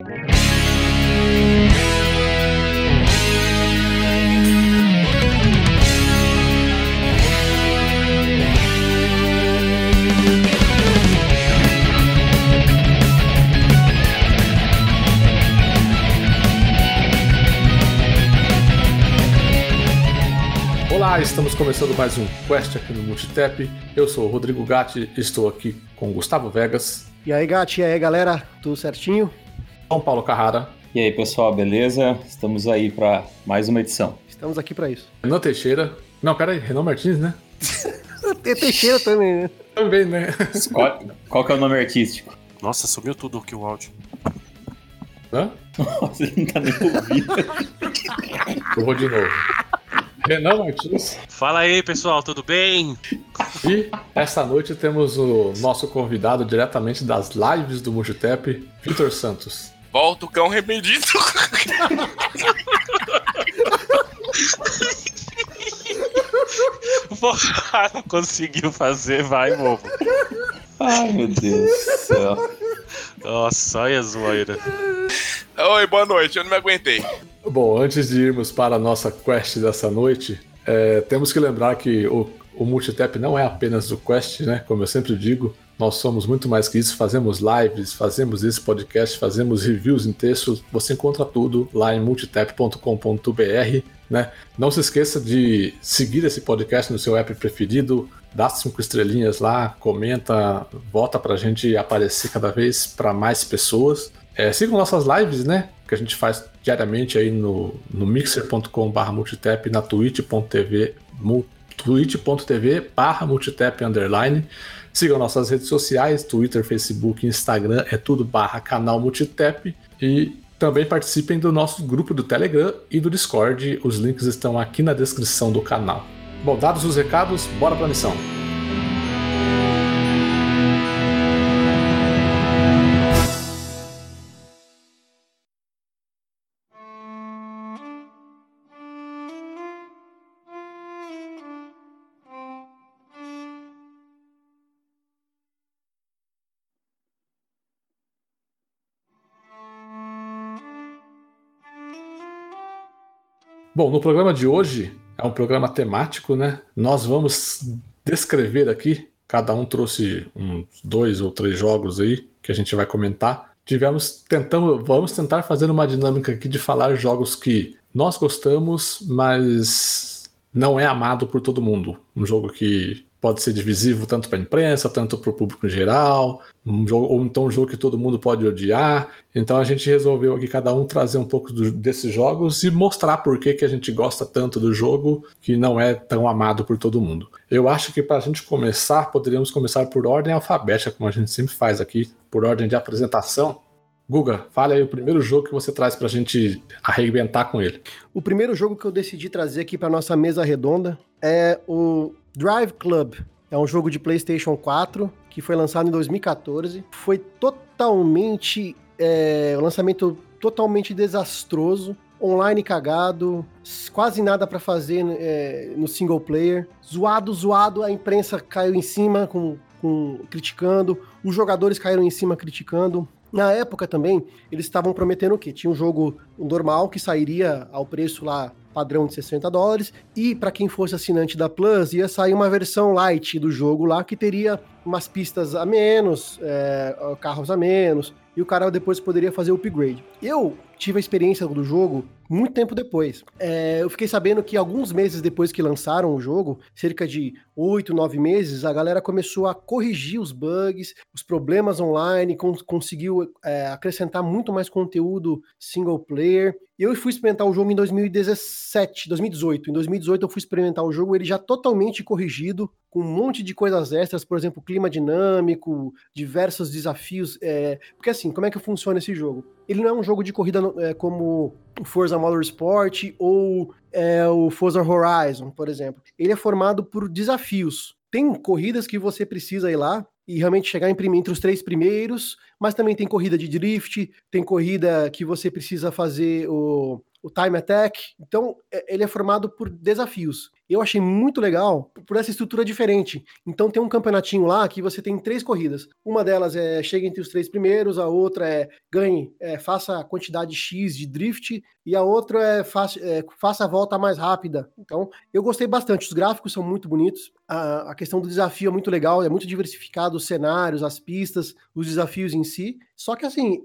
Olá, estamos começando mais um Quest aqui no Multitap. Eu sou o Rodrigo Gatti, estou aqui com o Gustavo Vegas. E aí, Gatti, e aí, galera, tudo certinho? São Paulo Carrara. E aí, pessoal, beleza? Estamos aí para mais uma edição. Estamos aqui para isso. Renan Teixeira. Não, pera aí, Renan Martins, né? Tem Teixeira também, né? Também, né? Qual, qual que é o nome artístico? Nossa, sumiu tudo aqui o áudio. Hã? Nossa, ele não tá nem ouvindo. Eu vou de novo. Renan Martins. Fala aí, pessoal, tudo bem? E essa noite temos o nosso convidado diretamente das lives do Multitap, Vitor Santos. Volta o cão arrependido. não conseguiu fazer, vai, bobo. Ai, meu Deus do céu. Nossa, olha a zoeira. Oi, boa noite, eu não me aguentei. Bom, antes de irmos para a nossa quest dessa noite, é, temos que lembrar que o, o Multitap não é apenas o quest, né? Como eu sempre digo, nós somos muito mais que isso. Fazemos lives, fazemos esse podcast, fazemos reviews em texto. Você encontra tudo lá em multitap.com.br. Né? Não se esqueça de seguir esse podcast no seu app preferido, dá cinco estrelinhas lá, comenta, vota para a gente aparecer cada vez para mais pessoas. É, sigam nossas lives, né? Que a gente faz diariamente aí no, no mixer.com.br multitap na twitch.tv twitch.tv barra multitap underline. Sigam nossas redes sociais, Twitter, Facebook, Instagram, é tudo barra canal multitap. E também participem do nosso grupo do Telegram e do Discord. Os links estão aqui na descrição do canal. Bom, dados os recados, bora pra missão. Bom, no programa de hoje é um programa temático, né? Nós vamos descrever aqui, cada um trouxe uns dois ou três jogos aí que a gente vai comentar. Tivemos tentando, vamos tentar fazer uma dinâmica aqui de falar jogos que nós gostamos, mas não é amado por todo mundo. Um jogo que pode ser divisivo tanto para a imprensa, tanto para o público em geral, um jogo, ou então um jogo que todo mundo pode odiar. Então a gente resolveu aqui cada um trazer um pouco do, desses jogos e mostrar por que, que a gente gosta tanto do jogo que não é tão amado por todo mundo. Eu acho que para a gente começar, poderíamos começar por ordem alfabética, como a gente sempre faz aqui, por ordem de apresentação. Guga, fale aí o primeiro jogo que você traz para a gente arrebentar com ele. O primeiro jogo que eu decidi trazer aqui para nossa mesa redonda é o Drive Club. É um jogo de PlayStation 4 que foi lançado em 2014. Foi totalmente. É, um lançamento totalmente desastroso. Online cagado, quase nada para fazer é, no single player. Zoado, zoado, a imprensa caiu em cima com, com, criticando, os jogadores caíram em cima criticando. Na época também, eles estavam prometendo o quê? Tinha um jogo normal que sairia ao preço lá padrão de 60 dólares, e para quem fosse assinante da Plus, ia sair uma versão light do jogo lá que teria umas pistas a menos, é, carros a menos, e o cara depois poderia fazer o upgrade. Eu tive a experiência do jogo muito tempo depois. É, eu fiquei sabendo que alguns meses depois que lançaram o jogo, cerca de oito, nove meses, a galera começou a corrigir os bugs, os problemas online, conseguiu é, acrescentar muito mais conteúdo single player. Eu fui experimentar o jogo em 2017, 2018. Em 2018 eu fui experimentar o jogo, ele já totalmente corrigido, com um monte de coisas extras, por exemplo, clima dinâmico, diversos desafios. É... Porque assim, como é que funciona esse jogo? Ele não é um jogo de corrida é, como o Forza Motorsport ou é, o Forza Horizon, por exemplo. Ele é formado por desafios. Tem corridas que você precisa ir lá e realmente chegar entre os três primeiros, mas também tem corrida de drift, tem corrida que você precisa fazer o, o Time Attack. Então, é- ele é formado por desafios. Eu achei muito legal por essa estrutura diferente. Então, tem um campeonatinho lá que você tem três corridas. Uma delas é chega entre os três primeiros, a outra é ganhe, é, faça a quantidade X de drift, e a outra é faça, é, faça a volta mais rápida. Então, eu gostei bastante. Os gráficos são muito bonitos. A, questão do desafio é muito legal, é muito diversificado os cenários, as pistas, os desafios em si. Só que assim,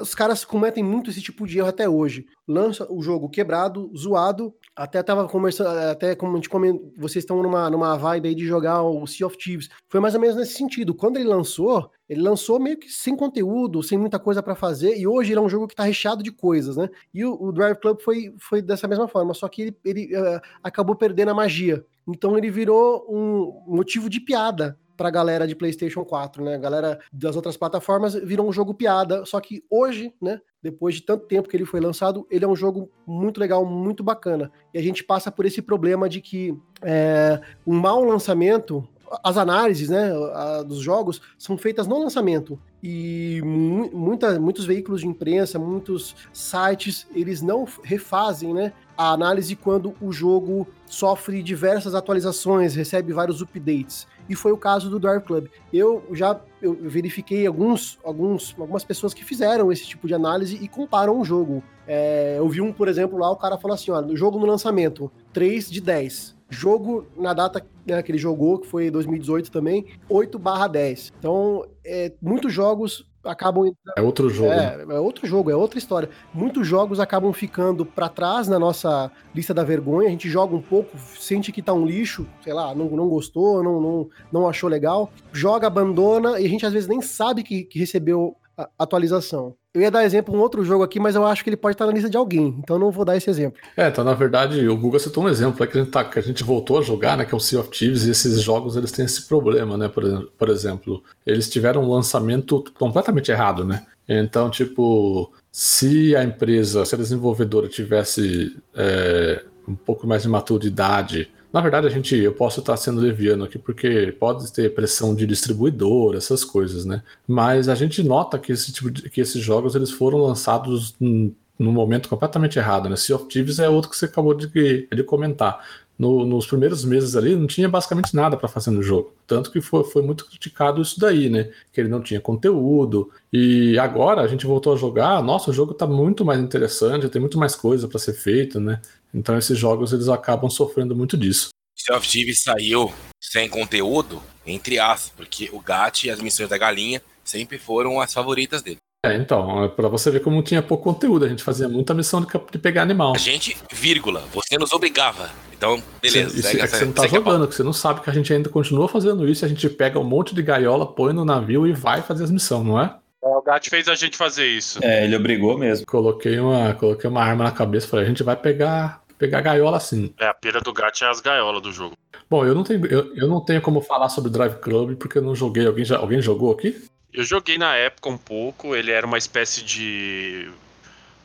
os caras cometem muito esse tipo de erro até hoje. Lança o jogo quebrado, zoado. Até tava conversando, até como a gente comentou, vocês estão numa, numa vibe aí de jogar o Sea of Thieves. Foi mais ou menos nesse sentido. Quando ele lançou, ele lançou meio que sem conteúdo, sem muita coisa pra fazer, e hoje ele é um jogo que tá recheado de coisas, né? E o, o Drive Club foi, foi dessa mesma forma, só que ele, ele eh, acabou perdendo a magia. Então ele virou um motivo de piada pra galera de PlayStation 4, né? A galera das outras plataformas virou um jogo piada, só que hoje, né? Depois de tanto tempo que ele foi lançado, ele é um jogo muito legal, muito bacana. E a gente passa por esse problema de que é, um mau lançamento, as análises né, a- dos jogos são feitas no lançamento. E mu- muita, muitos veículos de imprensa, muitos sites, eles não refazem né, a análise quando o jogo sofre diversas atualizações, recebe vários updates. E foi o caso do Drive Club. Eu já eu verifiquei alguns, alguns, algumas pessoas que fizeram esse tipo de análise e comparam o jogo. É, eu vi um, por exemplo, lá, o cara falou assim: ó, no jogo no lançamento, 3 de 10. Jogo na data né, que ele jogou, que foi 2018 também, 8 barra 10. Então, é, muitos jogos acabam entrando. É outro jogo. né? É, é outro jogo, é outra história. Muitos jogos acabam ficando pra trás na nossa lista da vergonha. A gente joga um pouco, sente que tá um lixo, sei lá, não, não gostou, não, não, não achou legal, joga, abandona e a gente às vezes nem sabe que, que recebeu atualização. Eu ia dar exemplo um outro jogo aqui, mas eu acho que ele pode estar na lista de alguém, então não vou dar esse exemplo. É, então na verdade o Guga citou um exemplo é que a, gente tá- que a gente voltou a jogar, né, que é o Sea of Thieves, e esses jogos eles têm esse problema, né, por, por exemplo, eles tiveram um lançamento completamente errado, né, então tipo, se a empresa, se a desenvolvedora tivesse é, um pouco mais de maturidade, na verdade a gente, eu posso estar sendo leviano aqui porque pode ter pressão de distribuidor, essas coisas, né, mas a gente nota que esse tipo de, que esses jogos eles foram lançados num, num momento completamente errado, né? Sea of Thieves é outro que você acabou de, de comentar. No- nos primeiros meses ali não tinha basicamente nada para fazer no jogo. Tanto que foi, foi muito criticado isso daí, né? Que ele não tinha conteúdo. E agora a gente voltou a jogar, nossa, o jogo tá muito mais interessante, tem muito mais coisa para ser feita, né? Então esses jogos eles acabam sofrendo muito disso. Sea of Thieves saiu sem conteúdo, entre aspas, porque o Gat e as missões da galinha sempre foram as favoritas dele. É, então, é para você ver como tinha pouco conteúdo, a gente fazia muita missão de, de pegar animal. A gente, vírgula, você nos obrigava. Então, beleza, Isso segue é que essa- você não tá jogando, que você não sabe que a gente ainda continua fazendo isso, a gente pega um monte de gaiola, põe no navio e vai fazer as missões, não é? O Gat fez a gente fazer isso. É, ele obrigou mesmo. Coloquei uma, coloquei uma arma na cabeça, falei, a gente vai pegar, pegar gaiola assim. É, a pira do Gat é as gaiolas do jogo. Bom, eu não tenho, eu, eu não tenho como falar sobre Drive Club porque eu não joguei. Alguém, já, alguém jogou aqui? Eu joguei na época um pouco, ele era uma espécie de.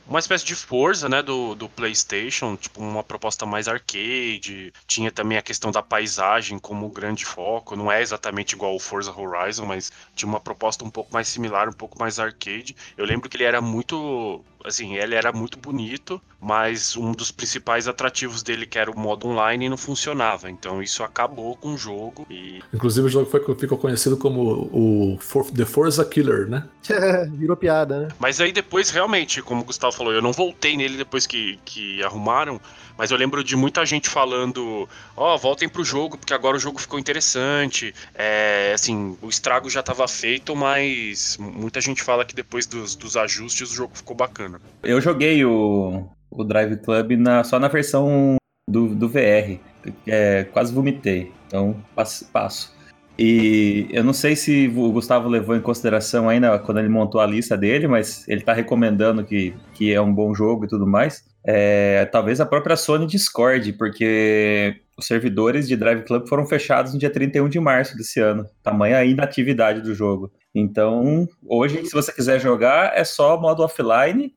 Uma espécie de Forza, né, do, do PlayStation, tipo uma proposta mais arcade. Tinha também a questão da paisagem como grande foco. Não é exatamente igual o Forza Horizon, mas tinha uma proposta um pouco mais similar, um pouco mais arcade. Eu lembro que ele era muito. Assim, ele era muito bonito, mas um dos principais atrativos dele, que era o modo online, não funcionava. Então isso acabou com o jogo e Inclusive o jogo foi, ficou conhecido como o For- The Forza Killer, né? Virou piada, né? Mas aí depois, realmente, como o Gustavo falou, eu não voltei nele depois que, que arrumaram, mas eu lembro de muita gente falando, ó, voltem pro jogo, porque agora o jogo ficou interessante. É, assim, o estrago já estava feito, mas muita gente fala que depois dos, dos ajustes o jogo ficou bacana. Eu joguei o, o Drive Club na- só na versão do, do VR. É, quase vomitei. Então, passo, passo. E eu não sei se o Gustavo levou em consideração ainda quando ele montou a lista dele, mas ele tá recomendando que, que é um bom jogo e tudo mais. É, talvez a própria Sony discorde, porque os servidores de Drive Club foram fechados no dia 31 de março desse ano. Tamanha a inatividade do jogo. Então, hoje, se você quiser jogar, é só modo offline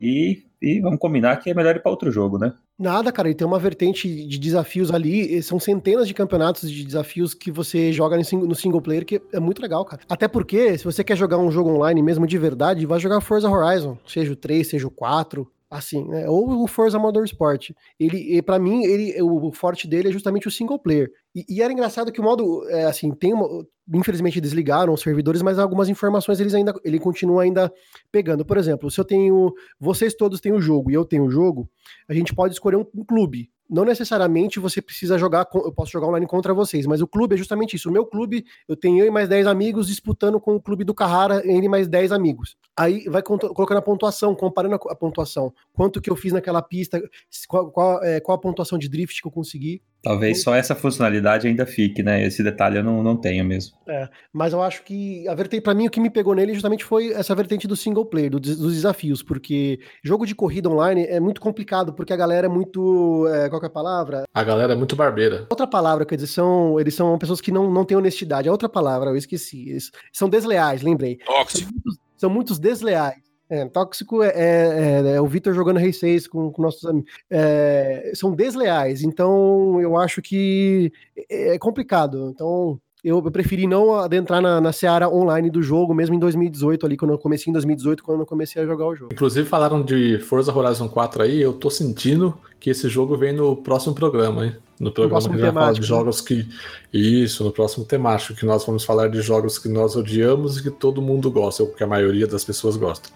e, e vamos combinar que é melhor ir para outro jogo, né? Nada, cara, e tem uma vertente de desafios ali, são centenas de campeonatos de desafios que você joga no single player, que é muito legal, cara. Até porque, se você quer jogar um jogo online mesmo de verdade, vai jogar Forza Horizon, seja o 3, seja o 4. Assim, né? Ou o Forza Motorsport. Ele, para mim, ele, o, forte dele é justamente o single player. E, e era engraçado que o modo, é, assim, tem uma, infelizmente desligaram os servidores, mas algumas informações eles ainda, ele continua ainda pegando. Por exemplo, se eu tenho, vocês todos têm o jogo e eu tenho o jogo, a gente pode escolher um, um clube não necessariamente você precisa jogar, eu posso jogar online contra vocês, mas o clube é justamente isso. O meu clube, eu tenho eu e mais 10 amigos disputando com o clube do Carrara, ele mais 10 amigos. Aí vai colocando a pontuação, comparando a pontuação. Quanto que eu fiz naquela pista, qual, qual, é, qual a pontuação de drift que eu consegui. Talvez só essa funcionalidade ainda fique, né? Esse detalhe eu não, não tenho mesmo. É, mas eu acho que a vertente, para mim, o que me pegou nele justamente foi essa vertente do single player, do, dos desafios, porque jogo de corrida online é muito complicado, porque a galera é muito. É, qual é a palavra? A galera é muito barbeira. Outra palavra, quer dizer, são, eles são pessoas que não, não têm honestidade. É outra palavra, eu esqueci. Eles são desleais, lembrei. Tóxico. São são muitos desleais. É, tóxico é, é, é, o Vitor jogando Race 6 com, com nossos amigos. É, são desleais, então eu acho que é, é complicado. Então eu, eu preferi não adentrar na, na seara online do jogo, mesmo em 2018, ali, quando eu comecei em 2018, quando eu comecei a jogar o jogo. Inclusive, falaram de Forza Horizon 4 aí, eu tô sentindo que esse jogo vem no próximo programa, hein? No programa no que vai falar de né? jogos que. Isso, no próximo temático, que nós vamos falar de jogos que nós odiamos e que todo mundo gosta, ou que a maioria das pessoas gosta.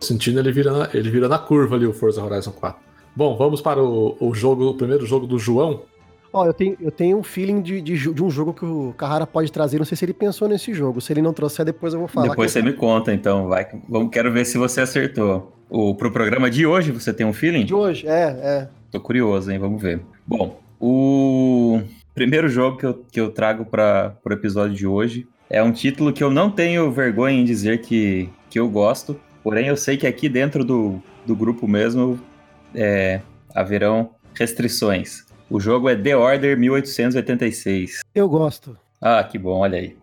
Sentindo ele vira na, ele vira na curva ali, o Forza Horizon 4. Bom, vamos para o, o jogo, o primeiro jogo do João. Ó, eu tenho, eu tenho um feeling de, de, de, um jogo que o Carrara pode trazer. Não sei se ele pensou nesse jogo. Se ele não trouxer, depois eu vou falar. Depois você me conta, então. Vai, vamos, quero ver se você acertou. O, pro programa de hoje, você tem um feeling? De hoje, é, é. Tô curioso, hein? Vamos ver. Bom, o primeiro jogo que eu, que eu trago para o episódio de hoje é um título que eu não tenho vergonha em dizer que, que eu gosto. Porém, eu sei que aqui dentro do, do grupo mesmo é, haverão restrições. O jogo é The Order 1886. Eu gosto. Ah, que bom, olha aí.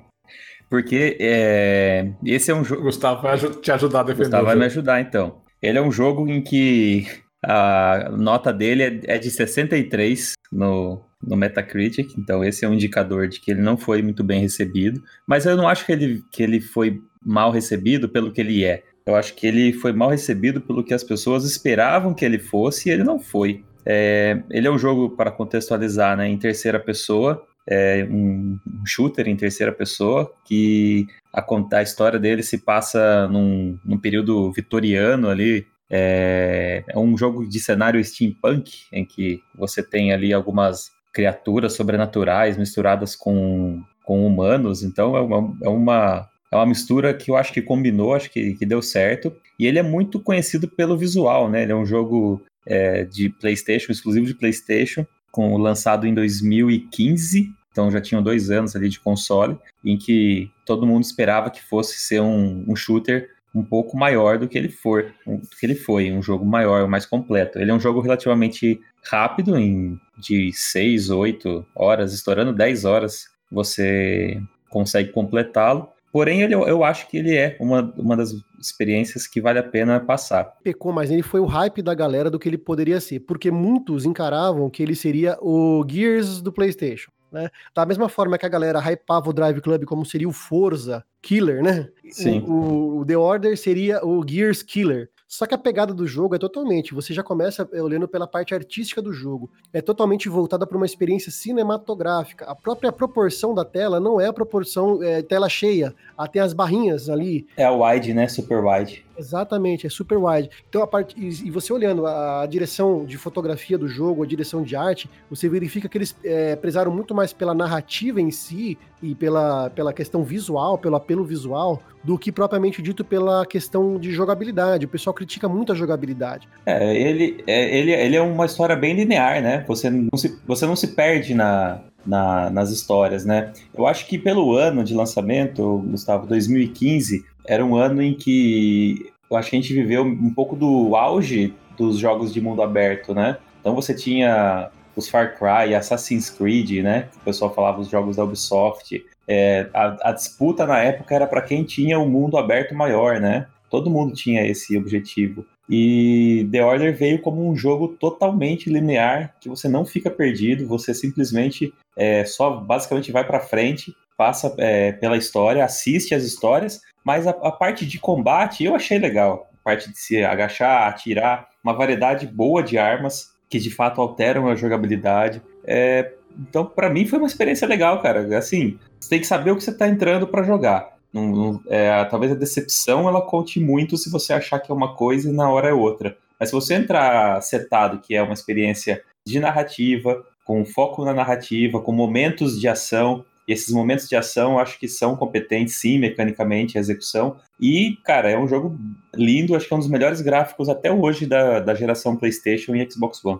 Porque é, esse é um jogo. Gustavo vai te ajudar a defender. Gustavo vai me ajudar, então. Ele é um jogo em que a nota dele é, é de 63 no, no Metacritic, então esse é um indicador de que ele não foi muito bem recebido. Mas eu não acho que ele, que ele foi mal recebido pelo que ele é. Eu acho que ele foi mal recebido pelo que as pessoas esperavam que ele fosse e ele não foi. É, ele é um jogo, para contextualizar, né, em terceira pessoa, é um, shooter em terceira pessoa, que a, a história dele se passa num, num período vitoriano ali. É, é um jogo de cenário steampunk, em que você tem ali algumas criaturas sobrenaturais misturadas com, com humanos, então é uma, é uma é uma mistura que eu acho que combinou, acho que, que deu certo. E ele é muito conhecido pelo visual, né? Ele é um jogo é, de PlayStation, exclusivo de PlayStation, com, lançado em 2015. Então já tinham dois anos ali de console, em que todo mundo esperava que fosse ser um, um shooter um pouco maior do que ele for, do que ele foi, um jogo maior, mais completo. Ele é um jogo relativamente rápido, em de 6, 8 horas, estourando 10 horas, você consegue completá-lo. Porém, ele, eu acho que ele é uma, uma das experiências que vale a pena passar. Pecou, mas ele foi o hype da galera do que ele poderia ser, porque muitos encaravam que ele seria o Gears do PlayStation. Né? Da mesma forma que a galera hypava o Drive Club como seria o Forza Killer, né? Sim. O, o The Order seria o Gears Killer. Só que a pegada do jogo é totalmente, você já começa olhando pela parte artística do jogo. É totalmente voltada para uma experiência cinematográfica. A própria proporção da tela não é a proporção é, tela cheia. Até as barrinhas ali. É a wide, né? Super wide. Exatamente, é super wide. Então a parte e você olhando a, direção de fotografia do jogo, a direção de arte, você verifica que eles é, prezaram muito mais pela narrativa em si e pela, pela questão visual, pelo apelo visual, do que propriamente dito pela questão de jogabilidade. O pessoal critica muito a jogabilidade. É, ele é, ele, ele é uma história bem linear, né? Você não se, você não se perde na, na, nas histórias, né? Eu acho que pelo ano de lançamento, Gustavo, 2015, era um ano em que eu acho que a gente viveu um pouco do auge dos jogos de mundo aberto, né? Então você tinha os Far Cry, Assassin's Creed, né? O pessoal falava os jogos da Ubisoft. É, a, a, disputa na época era para quem tinha o um mundo aberto maior, né? Todo mundo tinha esse objetivo. E The Order veio como um jogo totalmente linear, que você não fica perdido, você simplesmente é, só basicamente vai para frente, passa é, pela história, assiste as histórias, mas a, a, parte de combate eu achei legal. parte de se agachar, atirar, uma variedade boa de armas que de fato alteram a jogabilidade. É, então, para mim, foi uma experiência legal, cara. Assim, você tem que saber o que você está entrando para jogar. Não, não, é, talvez a decepção ela conte muito se você achar que é uma coisa e na hora é outra. Mas se você entrar setado que é uma experiência de narrativa, com foco na narrativa, com momentos de ação, e esses momentos de ação acho que são competentes, sim, mecanicamente, a execução. E, cara, é um jogo lindo, acho que é um dos melhores gráficos até hoje da, da geração PlayStation e Xbox One.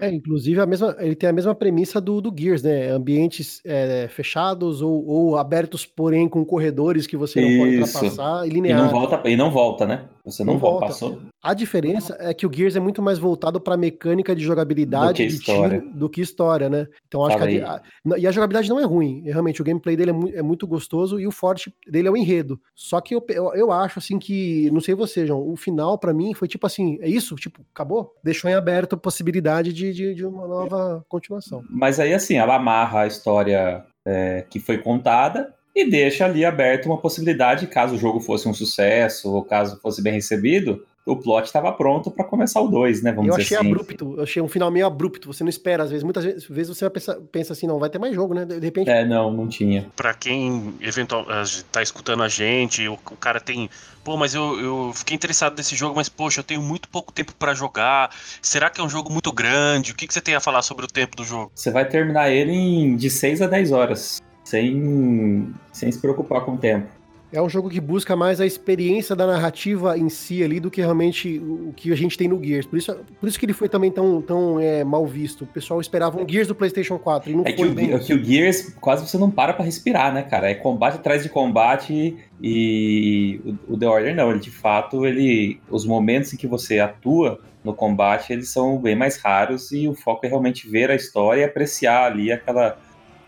É, inclusive a mesma, ele tem a mesma premissa do, do Gears, né? Ambientes é, fechados ou, ou, abertos, porém com corredores que você não Isso. pode ultrapassar e linear. E não volta, e não volta né? Você não, não volta. Passou. A diferença é que o Gears é muito mais voltado para mecânica de jogabilidade do que, história. Tiro, do que história, né? Então acho Fala que a, a, e a jogabilidade não é ruim. Realmente o gameplay dele é, mu é, muito gostoso e o forte dele é o enredo. Só que eu, eu, eu acho assim que, não sei você, João, o final para mim foi tipo assim, é isso, tipo, acabou? Deixou em aberto a possibilidade de, de, de uma nova continuação. Mas aí assim, ela amarra a história é, que foi contada e deixa ali aberto uma possibilidade, caso o jogo fosse um sucesso ou caso fosse bem recebido, o plot estava pronto para começar o 2, né? Vamos eu dizer achei assim. abrupto, eu achei um final meio abrupto, você não espera, às vezes, muitas vezes você pensa, pensa assim, não, vai ter mais jogo, né? De repente. É, não, não tinha. Para quem eventualmente tá escutando a gente, o, o cara tem. Pô, mas eu, eu fiquei interessado nesse jogo, mas poxa, eu tenho muito pouco tempo para jogar. Será que é um jogo muito grande? O que, que você tem a falar sobre o tempo do jogo? Você vai terminar ele em de 6 a 10 horas sem, sem se preocupar com o tempo. É um jogo que busca mais a experiência da narrativa em si ali do que realmente o que a gente tem no Gears. Por isso, por isso que ele foi também tão, tão é, mal visto. O pessoal esperava um Gears do PlayStation 4 e não é foi que bem. O, que o Gears quase você não para pra respirar, né, cara? É combate atrás de combate e o, o The Order não. Ele de fato, ele os momentos em que você atua no combate, eles são bem mais raros e o foco é realmente ver a história e apreciar ali aquela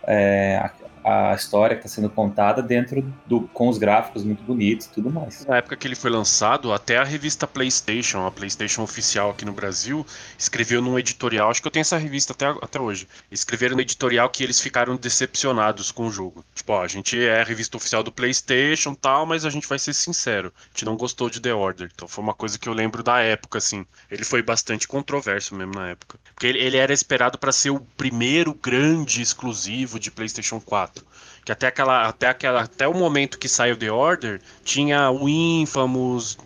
é, a história que está sendo contada dentro do com os gráficos muito bonitos e tudo mais. Na época que ele foi lançado, até a revista PlayStation, a PlayStation oficial aqui no Brasil, escreveu num editorial, acho que eu tenho essa revista até, até hoje. Escreveram no editorial que eles ficaram decepcionados com o jogo. Tipo, ó, a gente é a revista oficial do PlayStation, tal, mas a gente vai ser sincero, a gente não gostou de The Order. Então foi uma coisa que eu lembro da época assim. Ele foi bastante controverso mesmo na época. Porque ele, ele era esperado para ser o primeiro grande exclusivo de PlayStation 4 que até aquela até aquela até o momento que saiu The Order tinha o Infamous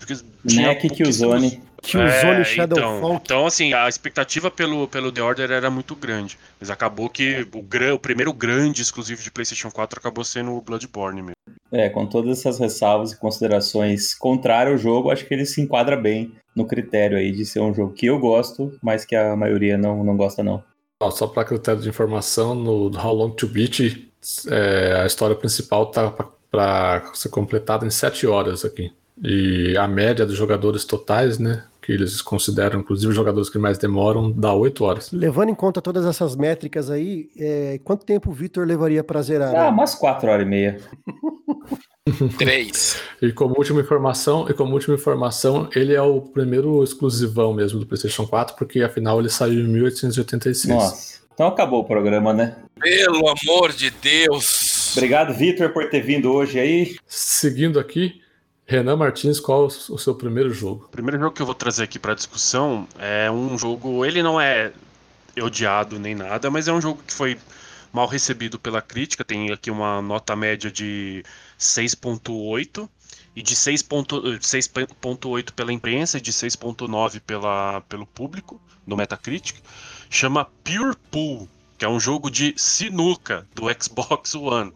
tinha Neck Killzone. Killzone é, Shadowfall então, então assim a expectativa pelo, pelo The Order era muito grande mas acabou que o, o primeiro grande exclusivo de PlayStation 4 acabou sendo o Bloodborne mesmo. É com todas essas ressalvas e considerações contrárias ao jogo acho que ele se enquadra bem no critério aí de ser um jogo que eu gosto mas que a maioria não, não gosta não. Só para critério de informação, no How Long to Beat, é, a história principal tá para ser completada em 7 horas aqui. E a média dos jogadores totais, né? Que eles consideram, inclusive, os jogadores que mais demoram, dá 8 horas. Levando em conta todas essas métricas aí, é, quanto tempo o Vitor levaria para zerar? Ah, umas 4 horas e meia. Três. e como última informação, e como última informação, ele é o primeiro exclusivão mesmo do PlayStation 4, porque afinal ele saiu em 1886. Nossa. Então acabou o programa, né? Pelo amor de Deus. Obrigado, Vitor, por ter vindo hoje aí. Seguindo aqui, Renan Martins, qual o seu primeiro jogo? O primeiro jogo que eu vou trazer aqui para discussão é um jogo. Ele não é odiado nem nada, mas é um jogo que foi mal recebido pela crítica. Tem aqui uma nota média de 6.8 e de 6.8 pela imprensa e de 6.9 pela pelo público no Metacritic. Chama Pure Pool, que é um jogo de sinuca do Xbox One.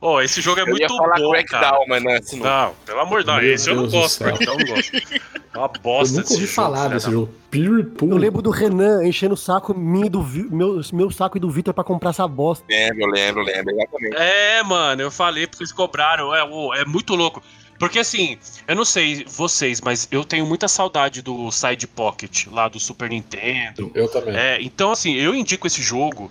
Oh, esse jogo é eu muito bom, cara. mas não, é não, pelo amor de Deus, esse eu não gosto, Crackdown eu não gosto. É uma bosta Eu nunca ouvi falar jogo, desse jogo. Pure Pool. Eu lembro do Renan enchendo o saco mim do meu, meu saco e do Vitor pra comprar essa bosta. Lembro, lembro, lembro, exatamente. É, mano, eu falei porque eles cobraram. É, é muito louco. Porque assim, eu não sei vocês, mas eu tenho muita saudade do Side Pocket lá do Super Nintendo. Eu também. É, então, assim, eu indico esse jogo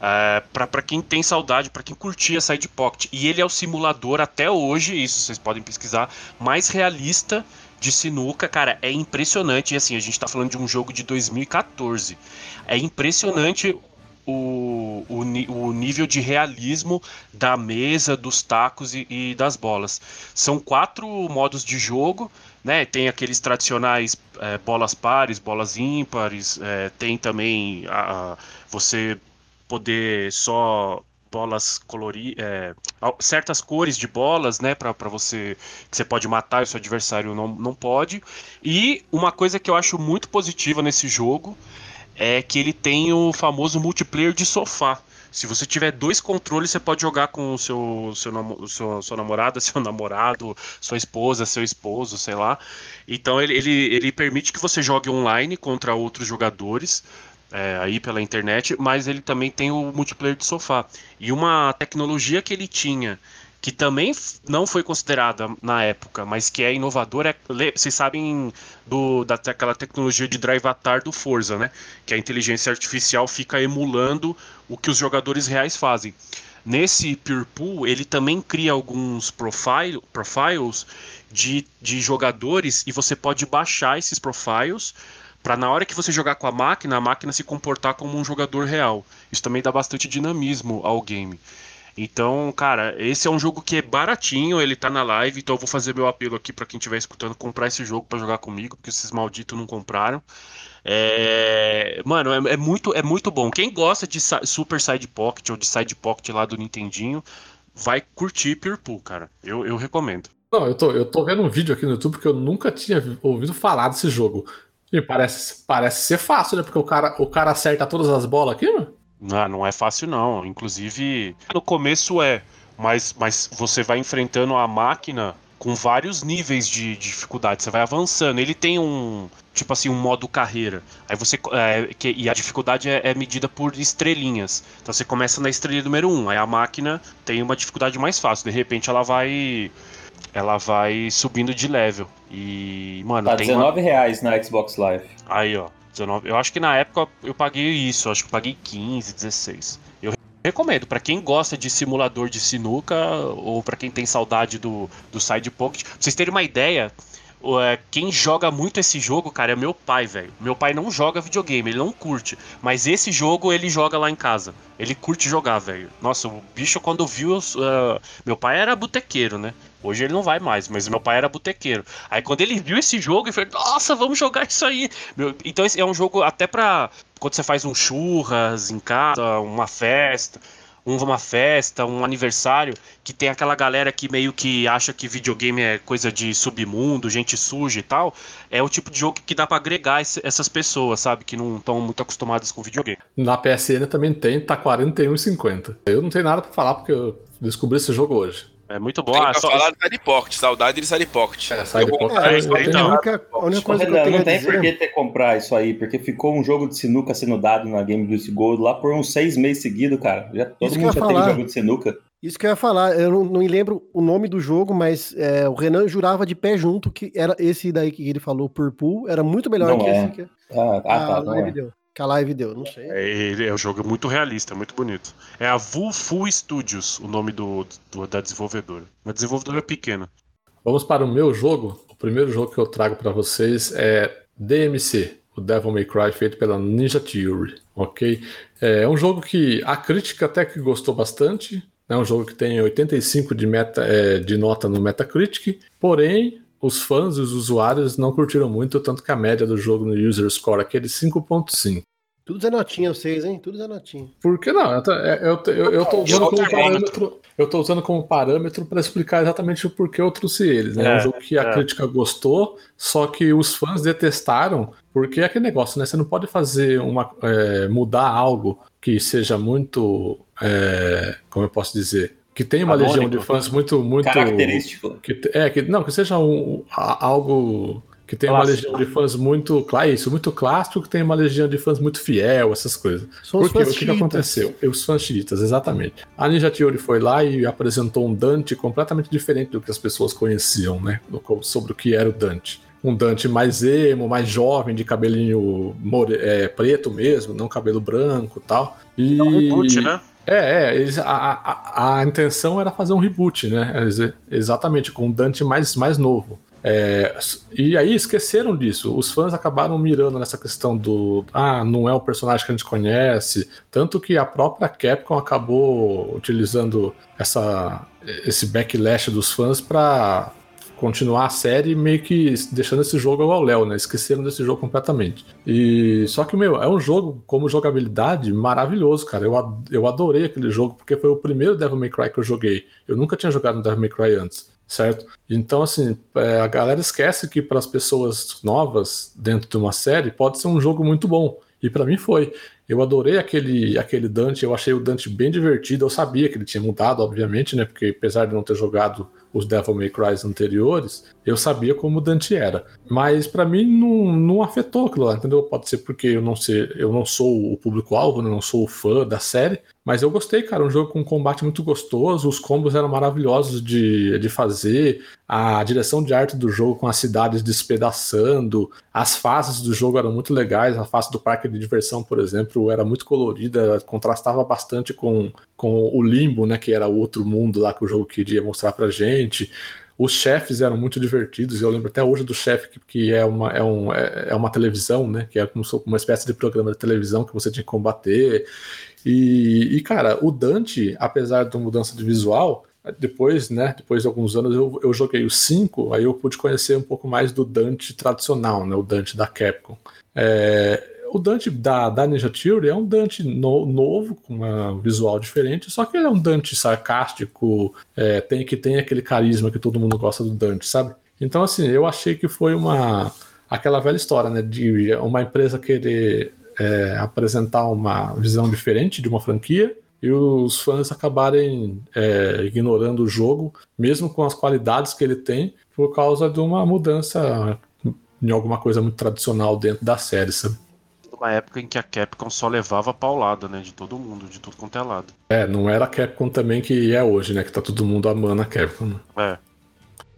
é, para quem tem saudade, para quem curtia Side Pocket. E ele é o simulador até hoje, isso vocês podem pesquisar, mais realista de sinuca, cara, é impressionante. E assim, a gente tá falando de um jogo de 2014. É impressionante o, o, o nível de realismo da mesa, dos tacos e, e, das bolas. São quatro modos de jogo, né? Tem aqueles tradicionais é, bolas pares, bolas ímpares, é, tem também a, a, você poder só bolas coloridas, é, certas cores de bolas, né, para você que você pode matar e o seu adversário não, não pode. E uma coisa que eu acho muito positiva nesse jogo é que ele tem o famoso multiplayer de sofá. Se você tiver dois controles, você pode jogar com o seu, seu, seu sua namorada, seu namorado, sua esposa, seu esposo, sei lá. Então ele, ele, ele permite que você jogue online contra outros jogadores é, aí pela internet, mas ele também tem o multiplayer de sofá. E uma tecnologia que ele tinha, que também não foi considerada na época, mas que é inovadora, é, vocês sabem do, daquela tecnologia de drive atar do Forza, né? Que a inteligência artificial fica emulando o que os jogadores reais fazem. Nesse Pure Pool, ele também cria alguns profile, profiles de, de jogadores e você pode baixar esses profiles para na hora que você jogar com a máquina, a máquina se comportar como um jogador real. Isso também dá bastante dinamismo ao game. Então, cara, esse é um jogo que é baratinho, ele tá na live, então eu vou fazer meu apelo aqui para quem estiver escutando comprar esse jogo para jogar comigo, porque esses malditos não compraram. É... Mano, é, é, muito, é muito bom. Quem gosta de Super Side Pocket ou de Side Pocket lá do Nintendinho, vai curtir Purple, cara. Eu, eu recomendo. Não, eu tô, eu tô vendo um vídeo aqui no YouTube que eu nunca tinha ouvido falar desse jogo. E parece, parece ser fácil, né? Porque o cara, o cara acerta todas as bolas aqui, mano. Não, não é fácil, não. Inclusive, no começo é, mas, mas você vai enfrentando a máquina com vários níveis de dificuldade. Você vai avançando. Ele tem um, tipo assim, um modo carreira. Aí você. É, que, e a dificuldade é, é, medida por estrelinhas. Então você começa na estrelinha número 1. Um, aí a máquina tem uma dificuldade mais fácil. De repente ela vai ela vai subindo de level. E, mano, tá tem 19 uma... reais na Xbox Live. Aí, ó. 19. Eu acho que na época eu paguei isso, acho que eu paguei 15, 16. Eu recomendo para quem gosta de simulador de sinuca ou para quem tem saudade do, do side pocket. Pra vocês terem uma ideia, é, quem joga muito esse jogo, cara, é meu pai, velho. Meu pai não joga videogame, ele não curte. Mas esse jogo ele joga lá em casa. Ele curte jogar, velho. Nossa, o bicho quando viu. Uh, meu pai era botequeiro, né? Hoje ele não vai mais, mas meu pai era botequeiro. Aí quando ele viu esse jogo, ele falou: Nossa, vamos jogar isso aí. Meu, então esse é um jogo até pra. Quando você faz um churras em casa, uma festa uma festa, um aniversário, que tem aquela galera que meio que acha que videogame é coisa de submundo, gente suja e tal, é o tipo de jogo que dá para agregar essas pessoas, sabe? Que não estão muito acostumadas com videogame. Na PSN também tem, tá 41,50. Eu não tenho nada para falar porque eu descobri esse jogo hoje. É muito bom. Tem ah, só... falar do Side Pocket, saudade de Side Pocket. É, Side Pocket. É, então. a única, a única coisa que eu Não tem por que ter comprar isso aí, porque ficou um jogo de sinuca sendo dado na Game Juice Gold lá por uns seis meses seguidos, cara. Já, todo isso mundo já falar. teve jogo de sinuca. Isso que eu ia falar, eu não, não me lembro o nome do jogo, mas é, o Renan jurava de pé junto que era esse daí que ele falou, Purple, era muito melhor não que é. esse que ah, ah, tá, live é. deu que a live deu, não sei. É, é um jogo muito realista, muito bonito. É a Vufu Studios, o nome do, do, da desenvolvedora. Uma desenvolvedora pequena. Vamos para o meu jogo. O primeiro jogo que eu trago para vocês é DMC, o Devil May Cry, feito pela Ninja Theory, ok? É um jogo que a crítica até que gostou bastante. É um jogo que tem 85 de, meta, é, de nota no Metacritic, porém os fãs e os usuários não curtiram muito, tanto que a média do jogo no user score é aquele 5.5. Tudo Zé Notinha, vocês, hein? Tudo Zé Notinha. Por que não? Eu é, eu, eu, eu tô usando como parâmetro. Eu tô usando como parâmetro para explicar exatamente o porquê eu trouxe eles. Né? É, um jogo que a é. crítica gostou, só que os fãs detestaram, porque é aquele negócio, né? Você não pode fazer uma. É, mudar algo que seja muito. É, como eu posso dizer? Que tem uma Anônimo. legião de fãs muito muito característico. Que, é que não que seja um, algo que tem uma legião de fãs muito claro isso muito clássico que tem uma legião de fãs muito fiel essas coisas São porque o que, que, aconteceu os fãs chiitas exatamente a Ninja Theory foi lá e apresentou um Dante completamente diferente do que as pessoas conheciam né sobre o que era o Dante um Dante mais emo, mais jovem, de cabelinho more, é, preto mesmo, não cabelo branco tal. E... É um reboot, né? É, é eles, a, a, a, intenção era fazer um reboot, né? Exatamente, com o Dante mais, mais novo. É, e aí esqueceram disso. Os fãs acabaram mirando nessa questão do ah, não é o personagem que a gente conhece. Tanto que a própria Capcom acabou utilizando essa, esse backlash dos fãs para continuar a série meio que deixando esse jogo ao Léo, né? Esqueceram desse jogo completamente. E só que, meu, é um jogo como jogabilidade maravilhoso, cara. Eu, eu adorei aquele jogo porque foi o primeiro Devil May Cry que eu joguei. Eu nunca tinha jogado Devil May Cry antes, certo? Então, assim, é, a galera esquece que para as pessoas novas dentro de uma série pode ser um jogo muito bom. E para mim foi. Eu adorei aquele, aquele Dante, eu achei o Dante bem divertido. Eu sabia que ele tinha mudado, obviamente, né? Porque apesar de não ter jogado os Devil May Cry anteriores, eu sabia como o Dante era. Mas para mim não, não afetou aquilo lá, entendeu? Pode ser porque eu não, ser, eu não sou o público-alvo, né? não sou o fã da série, mas eu gostei, cara. Um jogo com um combate muito gostoso, os combos eram maravilhosos de, de fazer, a direção de arte do jogo com as cidades despedaçando, as fases do jogo eram muito legais. A fase do parque de diversão, por exemplo, era muito colorida, contrastava bastante com, com o Limbo, né? Que era o outro mundo lá que o jogo queria mostrar pra gente. Os chefes eram muito divertidos, eu lembro até hoje do chefe que, que é, uma, é, um, é, é uma televisão, né? Que é como uma espécie de programa de televisão que você tinha que combater. E, e cara, o Dante, apesar da mudança de visual, depois, né, depois de alguns anos, eu, eu joguei o 5, aí eu pude conhecer um pouco mais do Dante tradicional, né, o Dante da Capcom. É, o Dante da, da Ninja Theory é um Dante no, novo, com um visual diferente, só que ele é um Dante sarcástico, é, tem que tem aquele carisma que todo mundo gosta do Dante, sabe? Então, assim, eu achei que foi uma aquela velha história, né, de uma empresa querer é, apresentar uma visão diferente de uma franquia e os fãs acabarem é, ignorando o jogo, mesmo com as qualidades que ele tem, por causa de uma mudança em alguma coisa muito tradicional dentro da série, sabe? Uma época em que a Capcom só levava paulada, né? De todo mundo, de tudo quanto é lado. É, não era a Capcom também que é hoje, né? Que tá todo mundo amando a Capcom. Né? É.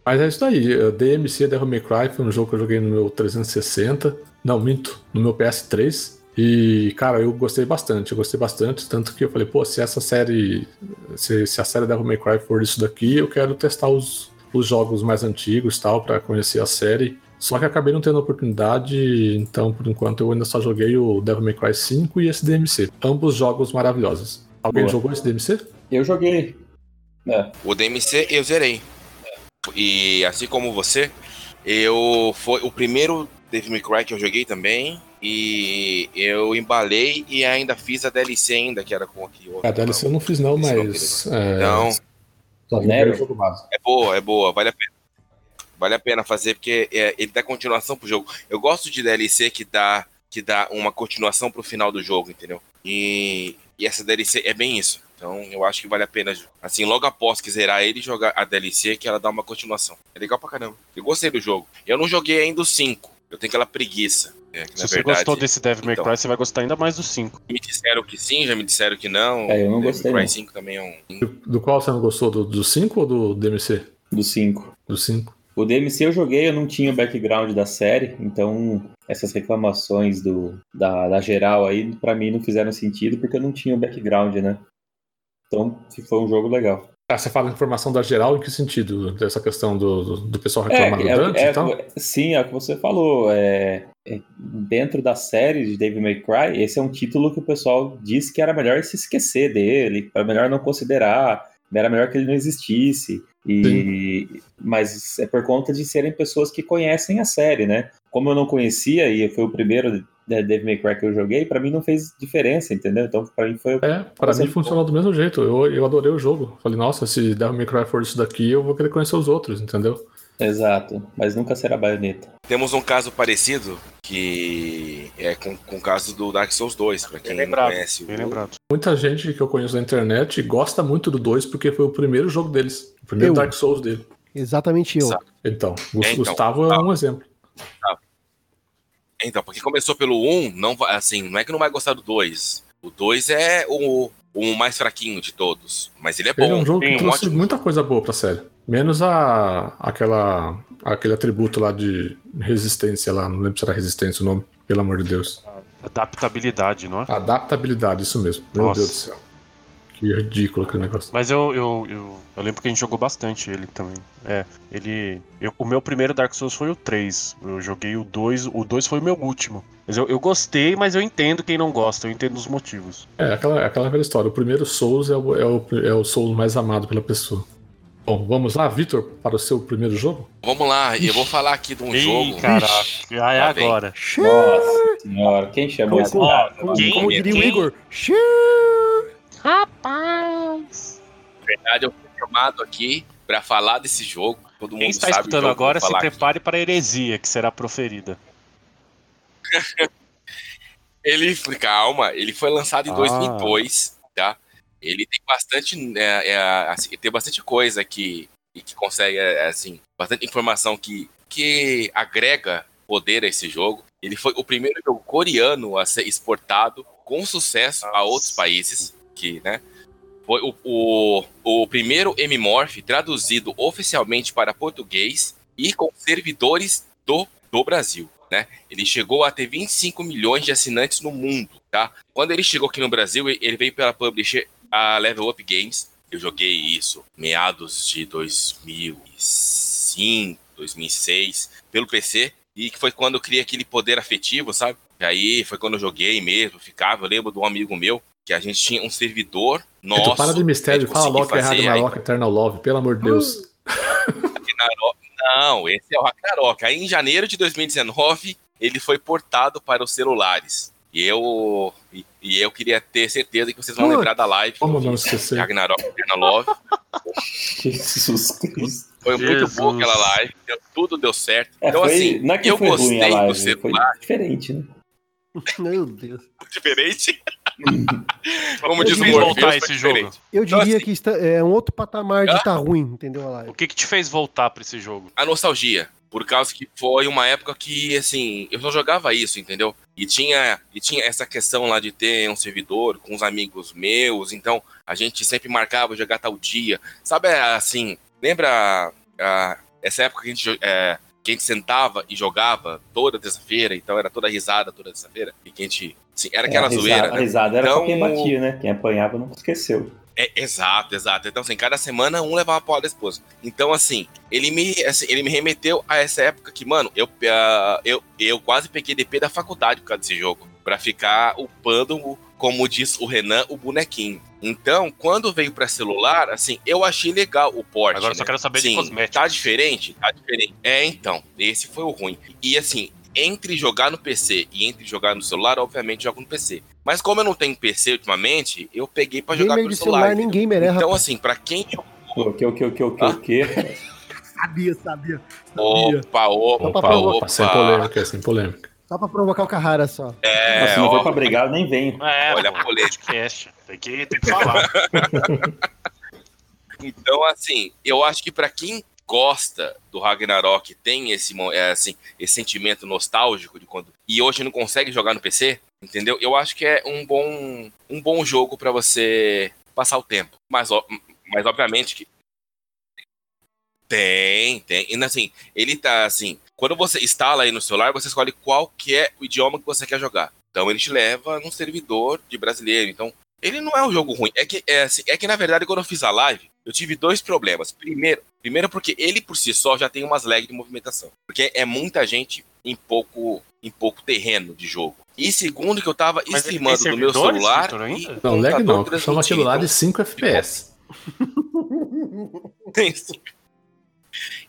Mas é isso aí. DMC Devil May Cry foi um jogo que eu joguei no meu 360. Não, minto. No meu PS3. E, cara, eu gostei bastante, eu gostei bastante, tanto que eu falei, pô, se essa série, se, se a série Devil May Cry for isso daqui, eu quero testar os, os jogos mais antigos tal, para conhecer a série. Só que acabei não tendo oportunidade, então por enquanto eu ainda só joguei o Devil May Cry 5 e esse DMC. Ambos jogos maravilhosos. Alguém Boa. jogou esse DMC? Eu joguei. É. O DMC eu zerei. E assim como você, eu foi o primeiro Devil May Cry que eu joguei também. E eu embalei e ainda fiz a DLC ainda, que era com aqui. A DLC eu não fiz não, mas... É... Então... É boa, é boa, vale a pena. Vale a pena fazer, porque é, ele dá continuação pro jogo. Eu gosto de DLC que dá, que dá uma continuação pro final do jogo, entendeu? E, e essa DLC é bem isso. Então eu acho que vale a pena, assim, logo após que zerar ele, jogar a DLC, que ela dá uma continuação. É legal pra caramba. Eu gostei do jogo. Eu não joguei ainda o 5. Eu tenho aquela preguiça. É, Se você verdade, gostou desse Devil May então, Cry, você vai gostar ainda mais do 5. Me disseram que sim, já me disseram que não. É, eu não gostei. Devil May Cry 5 também é um. Do, do qual você não gostou? Do 5 ou do DMC? Do 5. Do 5. O DMC eu joguei, eu não tinha o background da série, então essas reclamações do, da, da geral aí, para mim não fizeram sentido, porque eu não tinha o background, né? Então foi um jogo legal. Ah, você fala informação da geral em que sentido? Dessa questão do, do pessoal reclamando é, Dante é, então? Sim, é o que você falou. É, é, dentro da série de David May Cry, esse é um título que o pessoal disse que era melhor se esquecer dele, era melhor não considerar, era melhor que ele não existisse. E, mas é por conta de serem pessoas que conhecem a série, né? Como eu não conhecia e foi o primeiro The Devil May Cry que eu joguei, para mim não fez diferença, entendeu? Então para mim foi. É, para mim funcionou do mesmo jeito. Eu, eu adorei o jogo. Falei, nossa, se Devil May Cry for isso daqui, eu vou querer conhecer os outros, entendeu? Exato, mas nunca será baioneta. Temos um caso parecido que é com, com o caso do Dark Souls 2, para quem lembrado, não conhece. Bem lembrado. Muita gente que eu conheço na internet gosta muito do 2 porque foi o primeiro jogo deles, o primeiro eu. Dark Souls dele. Exatamente eu. Então, o é, então, Gustavo é um exemplo. Tá. Então, porque começou pelo 1, não, assim, não é que não vai gostar do 2. O 2 é o, o mais fraquinho de todos, mas ele é bom. Ele é um jogo que trouxe ótimo. muita coisa boa pra série. Menos a, aquela, aquele atributo lá de resistência lá, não lembro se era resistência o nome, pelo amor de Deus. Adaptabilidade, não é? Adaptabilidade, isso mesmo. Meu Nossa. Deus do céu. Que ridículo aquele negócio. Mas eu, eu, eu, eu, lembro que a gente jogou bastante ele também. É, ele. Eu, o meu primeiro Dark Souls foi o 3. Eu joguei o 2. O 2 foi o meu último. Mas eu, eu gostei, mas eu entendo quem não gosta, eu entendo os motivos. É, aquela, aquela velha história. O primeiro Souls é o, é o, é o Souls mais amado pela pessoa. Bom, vamos lá, Vitor, para o seu primeiro jogo? Vamos lá, eu vou falar aqui de um Ih, jogo. Caraca, ah, é agora. Nossa senhora, quem chamou esse cara? Como, como diria o Igor? Rapaz! Na verdade, eu fui chamado aqui para falar desse jogo. Todo mundo Quem está escutando agora, se prepare aqui. para a heresia que será proferida. ele, calma, ele foi lançado em ah. 2002, tá? ele tem bastante, é, é, assim, tem bastante coisa que, que consegue, é, assim, bastante informação que, que agrega poder a esse jogo. Ele foi o primeiro jogo coreano a ser exportado com sucesso a outros países, que, né? Foi o, o, o primeiro M-Morph traduzido oficialmente para português e com servidores do, do Brasil. Né? Ele chegou a ter 25 milhões de assinantes no mundo, tá? Quando ele chegou aqui no Brasil, ele veio pela publisher a Level Up Games. Eu joguei isso meados de 2005, 2006, pelo PC. E que foi quando eu criei aquele poder afetivo, sabe? E aí foi quando eu joguei mesmo, ficava. Eu lembro de um amigo meu que a gente tinha um servidor nosso. Tu para de mistério, fala logo que é Ragnarok Eternal Love, pelo amor de Deus. Não, esse é o Ragnarok. Aí em janeiro de 2019 ele foi portado para os celulares. E eu, e, e, eu queria ter certeza que vocês vão lembrar da live. Como não esquecer? Ragnarok Love. Jesus Cristo. Foi Jesus. muito boa aquela live, deu, tudo deu certo. É, então, foi, assim, é eu gostei live, do celular. diferente, né? Meu Deus. Diferente? Como diz o voltar esse jogo. Eu então, diria então, assim, que está, é um outro patamar de estar tá ruim, entendeu? A live. O que, que te fez voltar para esse jogo? A nostalgia. Por causa que foi uma época que, assim, eu só jogava isso, entendeu? E tinha, e tinha essa questão lá de ter um servidor com os amigos meus, então a gente sempre marcava jogar tal dia. Sabe, assim, lembra uh, essa época que a gente, é, que a gente sentava e jogava toda terça-feira, então era toda risada toda terça-feira, e que a gente, assim, era aquela é, zoeira. A risada era então, quem batia, né? Quem apanhava não esqueceu. É, exato, exato. Então, assim, cada semana um levava a pau da esposa. Então, assim, ele me, assim, ele me remeteu a essa época que, mano, eu, uh, eu, eu quase peguei DP da faculdade por causa desse jogo. Pra ficar upando, como diz o Renan, o bonequinho. Então, quando veio para celular, assim, eu achei legal o porte. Agora né? só quero saber Sim, de cosméticos. Tá diferente? Tá diferente. É, então, esse foi o ruim. E assim, entre jogar no PC e entre jogar no celular, obviamente jogo no PC. Mas como eu não tenho PC ultimamente, eu peguei para jogar pelo celular. celular ninguém merece. Então, assim, para quem. O que, o que, o que, o que, o que? Sabia, sabia. Opa, opa, opa, opa. Sem polêmica, sem polêmica. Só pra provocar o Carrara só. É, se não for pra brigar, eu nem venho. É, olha a polêmica. Tem que, tem que falar. então, assim, eu acho que para quem gosta do Ragnarok, tem esse, é, assim, esse sentimento nostálgico de quando. E hoje não consegue jogar no PC, entendeu? Eu acho que é um bom, um bom jogo para você passar o tempo. Mas, mas obviamente que. Tem, tem. E assim, ele tá assim. Quando você instala aí no celular, você escolhe qual que é o idioma que você quer jogar. Então ele te leva num servidor de brasileiro. Então, ele não é um jogo ruim. É que, é, assim, é que na verdade, quando eu fiz a live, eu tive dois problemas. Primeiro, primeiro porque ele por si só já tem umas lag de movimentação. Porque é muita gente em pouco, em pouco terreno de jogo. E segundo, que eu tava Mas streamando do meu celular. Não, lag não, chama aquilo lá de 5 FPS. Tem isso.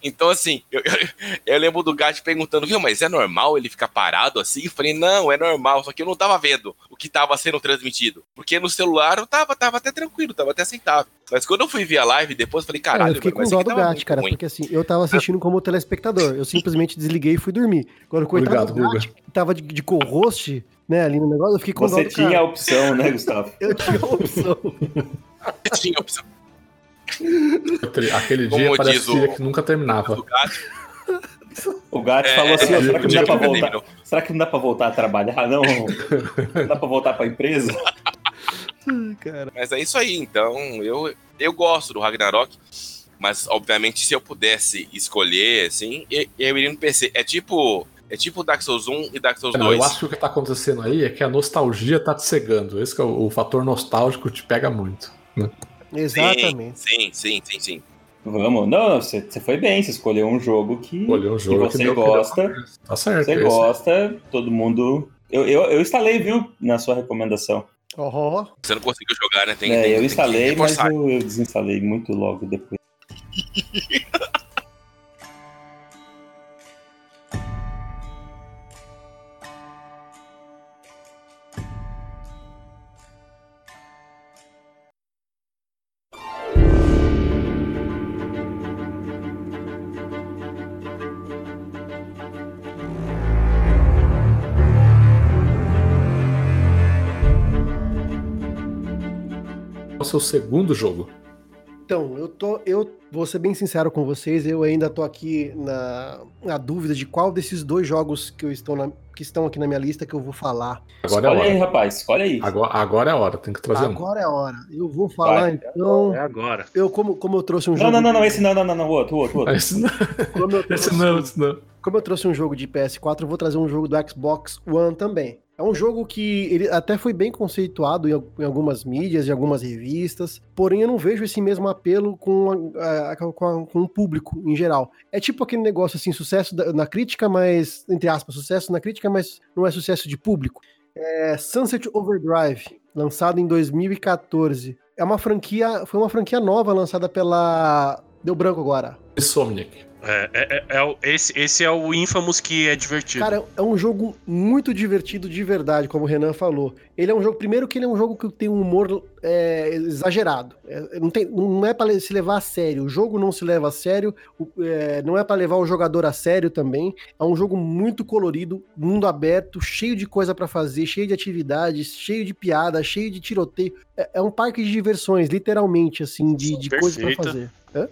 Então, assim, eu, eu, eu, lembro do Gat perguntando, viu, mas é normal ele ficar parado assim? Eu falei, não, é normal, só que eu não tava vendo o que tava sendo transmitido. Porque no celular eu tava, tava até tranquilo, tava até aceitável. Mas quando eu fui ver a live depois, eu falei, caralho, eu fiquei com dó do Gat, cara, ruim. porque assim, eu tava assistindo como telespectador. Eu simplesmente desliguei e fui dormir. Agora, coitado Obrigado, do Gat, que tava de, de co-host, né, ali no negócio, eu fiquei com Você dó tinha a opção, né, Gustavo? eu tinha a opção. eu tinha a opção. Aquele dia Como parecia o... que nunca terminava. O Gato é, falou assim: é, será, que não dá pra voltar, será que não dá pra voltar a trabalhar? Não, não dá pra voltar pra empresa? Mas é isso aí, então eu, eu gosto do Ragnarok, mas obviamente se eu pudesse escolher, assim, eu iria no PC. É tipo. É tipo Dark Souls 1 e Dark Souls não, 2. Eu acho que o que tá acontecendo aí é que a nostalgia tá te cegando. Esse é o, o fator nostálgico te pega muito. Né? Exatamente. Sim, sim, sim, sim. Vamos. Não, você, você foi bem, você escolheu um jogo que, um jogo que você que gosta. Tá certo. Você esse. gosta, todo mundo. Eu, eu, eu instalei, viu, na sua recomendação. Uhum. Você não conseguiu jogar, né? Tem, é, tem, eu instalei, mas eu, eu desinstalei muito logo depois. seu segundo jogo? Então, eu tô. Eu vou ser bem sincero com vocês, eu ainda tô aqui na, na dúvida de qual desses dois jogos que, eu estou na, que estão aqui na minha lista que eu vou falar. Agora escolhe é aí, rapaz, escolhe aí. Agora, agora é a hora, tem que trazer Agora um. é a hora. Eu vou falar, Vai. então. É agora. Eu, como, como eu trouxe um não, jogo. Não, não, não, esse não, não, não, não, o outro, o outro, o outro. Esse não. esse não, esse não. Como eu trouxe um jogo de PS4, eu vou trazer um jogo do Xbox One também. É um jogo que ele até foi bem conceituado em, algumas mídias, em algumas revistas, porém eu não vejo esse mesmo apelo com, a, com, a, com o público em geral. É tipo aquele negócio assim, sucesso na crítica, mas, entre aspas, sucesso na crítica, mas não é sucesso de público. É Sunset Overdrive, lançado em 2014. É uma franquia, foi uma franquia nova lançada pela. Deu branco agora. Insomniac. É, é, é, é, esse, esse é o Infamous que é divertido. Cara, é um jogo muito divertido de verdade, como o Renan falou. Ele é um jogo, primeiro que ele é um jogo que tem um humor é, exagerado. É, não, tem, não é para se levar a sério. O jogo não se leva a sério, é, não é para levar o jogador a sério também. É um jogo muito colorido, mundo aberto, cheio de coisa para fazer, cheio de atividades, cheio de piada, cheio de tiroteio. É, é um parque de diversões, literalmente, assim, de, de coisas para fazer. É,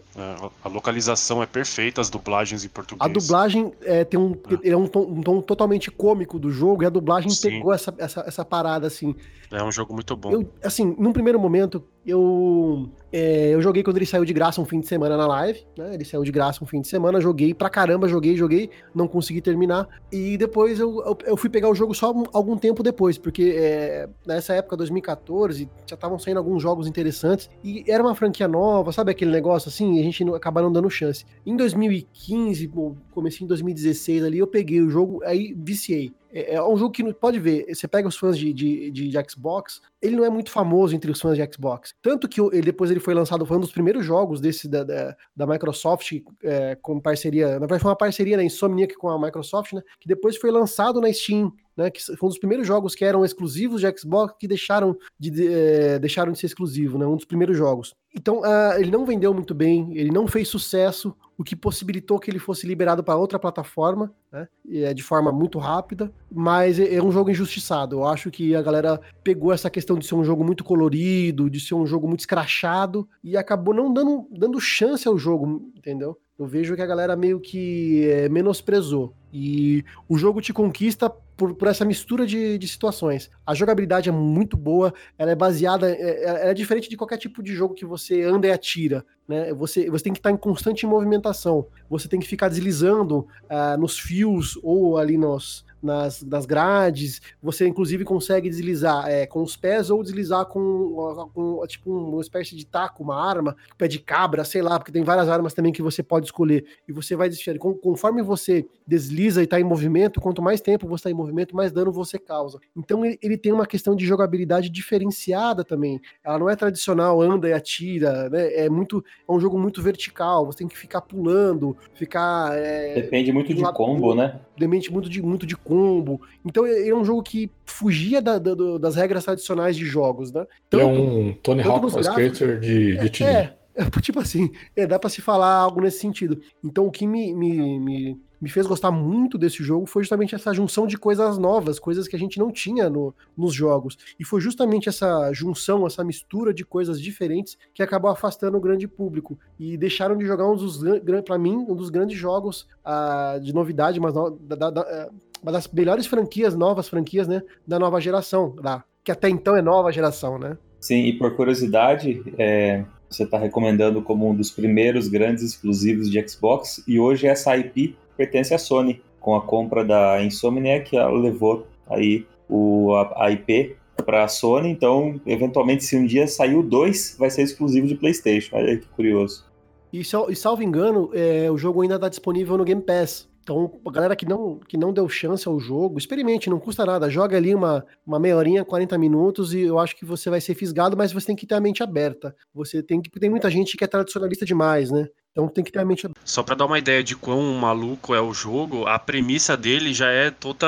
a localização é perfeita, as dublagens em português. A dublagem é, tem um, é. é um, tom, um tom totalmente cômico do jogo e a dublagem Sim. pegou essa, essa, essa parada assim. É um jogo muito bom. Eu, assim, num primeiro momento, eu, é, eu joguei quando ele saiu de graça um fim de semana na live, né? Ele saiu de graça um fim de semana, joguei pra caramba, joguei, joguei, não consegui terminar. E depois eu, eu, eu fui pegar o jogo só algum tempo depois, porque é, nessa época, 2014, já estavam saindo alguns jogos interessantes e era uma franquia nova, sabe aquele negócio assim? E a gente acaba não dando chance. Em 2015, comecei em 2016 ali, eu peguei o jogo, aí viciei. É, é um jogo que pode ver, você pega os fãs de, de, de, Xbox, ele não é muito famoso entre os fãs de Xbox. Tanto que ele, depois ele foi lançado, foi um dos primeiros jogos desse da, da, da Microsoft é, com parceria, na verdade foi uma parceria da Insomniac com a Microsoft, né? Que depois foi lançado na Steam né, que foi um dos primeiros jogos que eram exclusivos de Xbox que deixaram de, de é, deixaram de ser exclusivo, né, um dos primeiros jogos. Então, uh, ele não vendeu muito bem, ele não fez sucesso, o que possibilitou que ele fosse liberado para outra plataforma, né, é, de forma muito rápida, mas é, é, um jogo injustiçado. Eu acho que a galera pegou essa questão de ser um jogo muito colorido, de ser um jogo muito escrachado, e acabou não dando, dando chance ao jogo, entendeu? Eu vejo que a galera meio que é, menosprezou. E o jogo te conquista por, por essa mistura de, de, situações. A jogabilidade é muito boa, ela é baseada, é, é, ela é diferente de qualquer tipo de jogo que você anda e atira. Né? Você, você tem que estar em constante movimentação, você tem que ficar deslizando uh, nos fios ou ali nos, nas, nas grades. Você, inclusive, consegue deslizar é, com os pés ou deslizar com, com tipo uma espécie de taco, uma arma, pé de cabra, sei lá, porque tem várias armas também que você pode escolher. E você vai desfiando. Conforme você desliza e está em movimento, quanto mais tempo você está em movimento, mais dano você causa. Então ele, ele, tem uma questão de jogabilidade diferenciada também. Ela não é tradicional, anda e atira, né? É muito. É um jogo muito vertical. Você tem que ficar pulando, ficar. É, Depende muito de combo, né? Depende muito de, muito de combo. Então ele é um jogo que fugia da, da, das regras tradicionais de jogos, né? Então, ele é um Tony Hawk Skater de, de é, é, tipo assim, é, dá para se falar algo nesse sentido. Então o que me, me, me me fez gostar muito desse jogo foi justamente essa junção de coisas novas, coisas que a gente não tinha no, nos jogos. E foi justamente essa junção, essa mistura de coisas diferentes que acabou afastando o grande público. E deixaram de jogar um dos, para mim, um dos grandes jogos uh, de novidade, mas da, da, da, é, uma das melhores franquias, novas franquias, né, da nova geração, lá, que até então é nova geração, né? Sim, e por curiosidade, é, você está recomendando como um dos primeiros grandes exclusivos de Xbox, e hoje essa IP pertence à Sony. Com a compra da Insomniac, ela levou aí o, a, a IP para a Sony, então, eventualmente, se um dia sair o 2, vai ser exclusivo de PlayStation. Olha aí que curioso. E, salvo engano, é, o jogo ainda está disponível no Game Pass. Então, a galera que não, que não deu chance ao jogo, experimente, não custa nada. Joga ali uma, uma meia horinha, 40 minutos, e eu acho que você vai ser fisgado, mas você tem que ter a mente aberta. Você tem que. Tem muita gente que é tradicionalista demais, né? Então tem que ter a mente aberta. Só para dar uma ideia de quão maluco é o jogo, a premissa dele já é toda,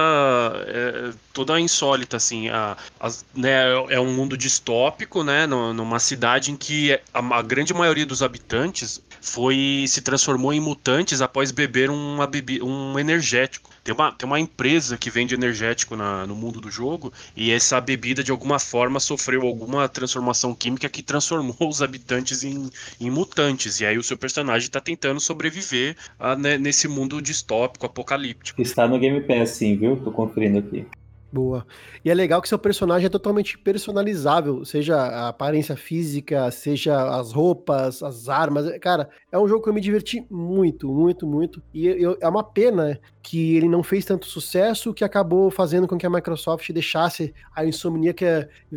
é, toda insólita, assim. A, a, né, é um mundo distópico, né? Numa cidade em que a, a grande maioria dos habitantes foi se transformou em mutantes após beber uma um energético. Tem uma, tem uma empresa que vende energético na, no mundo do jogo e essa bebida de alguma forma sofreu alguma transformação química que transformou os habitantes em, em mutantes. E aí o seu personagem está tentando sobreviver a, né, nesse mundo distópico, apocalíptico. Está no Game Pass, sim, viu? Tô conferindo aqui. Boa. E é legal que seu personagem é totalmente personalizável, seja a aparência física, seja as roupas, as armas. Cara, é um jogo que eu me diverti muito, muito, muito. E eu, é uma pena que ele não fez tanto sucesso, que acabou fazendo com que a Microsoft deixasse a Insomniac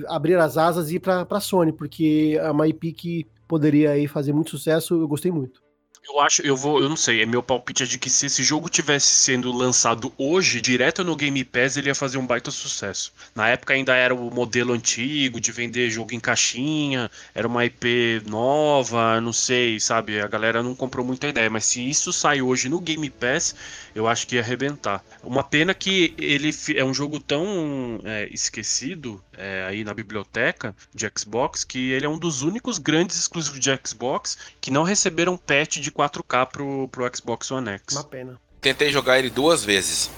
abrir as asas e ir para a Sony, porque é uma IP que poderia aí fazer muito sucesso. Eu gostei muito. Eu acho, eu vou, eu não sei, é meu palpite é de que se esse jogo tivesse sendo lançado hoje, direto no Game Pass, ele ia fazer um baita sucesso. Na época ainda era o modelo antigo de vender jogo em caixinha, era uma IP nova, não sei, sabe? A galera não comprou muita ideia, mas se isso sai hoje no Game Pass, eu acho que ia arrebentar. Uma pena que ele é um jogo tão é, esquecido é, aí na biblioteca de Xbox que ele é um dos únicos grandes exclusivos de Xbox que não receberam patch de 4K pro, pro Xbox One X. Uma pena. Tentei jogar ele duas vezes.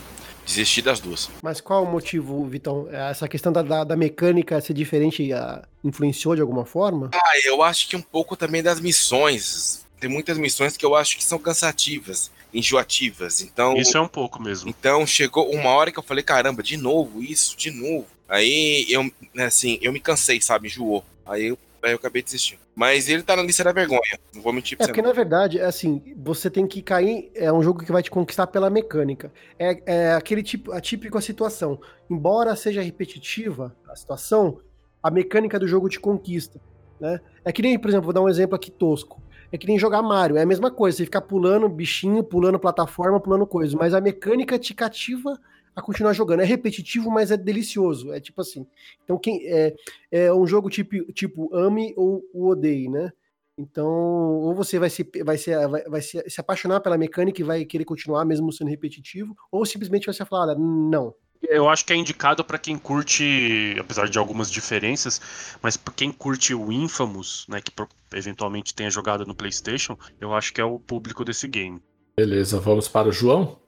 Desisti das duas. Mas qual o motivo, Vitão? Essa questão da, da, da mecânica ser diferente uh, influenciou de alguma forma? Ah, eu acho que um pouco também das missões. Tem muitas missões que eu acho que são cansativas enjoativas. Então. Isso é um pouco mesmo. Então chegou uma hora que eu falei, caramba, de novo, isso, de novo. Aí eu, né, assim, eu me cansei, sabe? Enjoou. Aí eu, aí eu acabei desistindo. Mas ele tá na lista da vergonha. Não vou mentir pra é, você. Porque, não. na verdade, é assim, você tem que cair. É um jogo que vai te conquistar pela mecânica. É, é aquele tipo, a típica situação. Embora seja repetitiva a situação, a mecânica do jogo te conquista. Né? É que nem, por exemplo, vou dar um exemplo aqui tosco. É que nem jogar Mario, é a mesma coisa, você ficar pulando bichinho, pulando plataforma, pulando coisas, mas a mecânica te cativa a continuar jogando. É repetitivo, mas é delicioso. É tipo assim. Então, quem é, é um jogo tipo, tipo ame ou odeie, né? Então, ou você vai se, vai, se, vai, vai se, se apaixonar pela mecânica e vai querer continuar mesmo sendo repetitivo, ou simplesmente vai se falar, não, eu acho que é indicado para quem curte, apesar de algumas diferenças, mas para quem curte o Infamous, né, que eventualmente tenha jogado no PlayStation, eu acho que é o público desse game. Beleza, vamos para o João?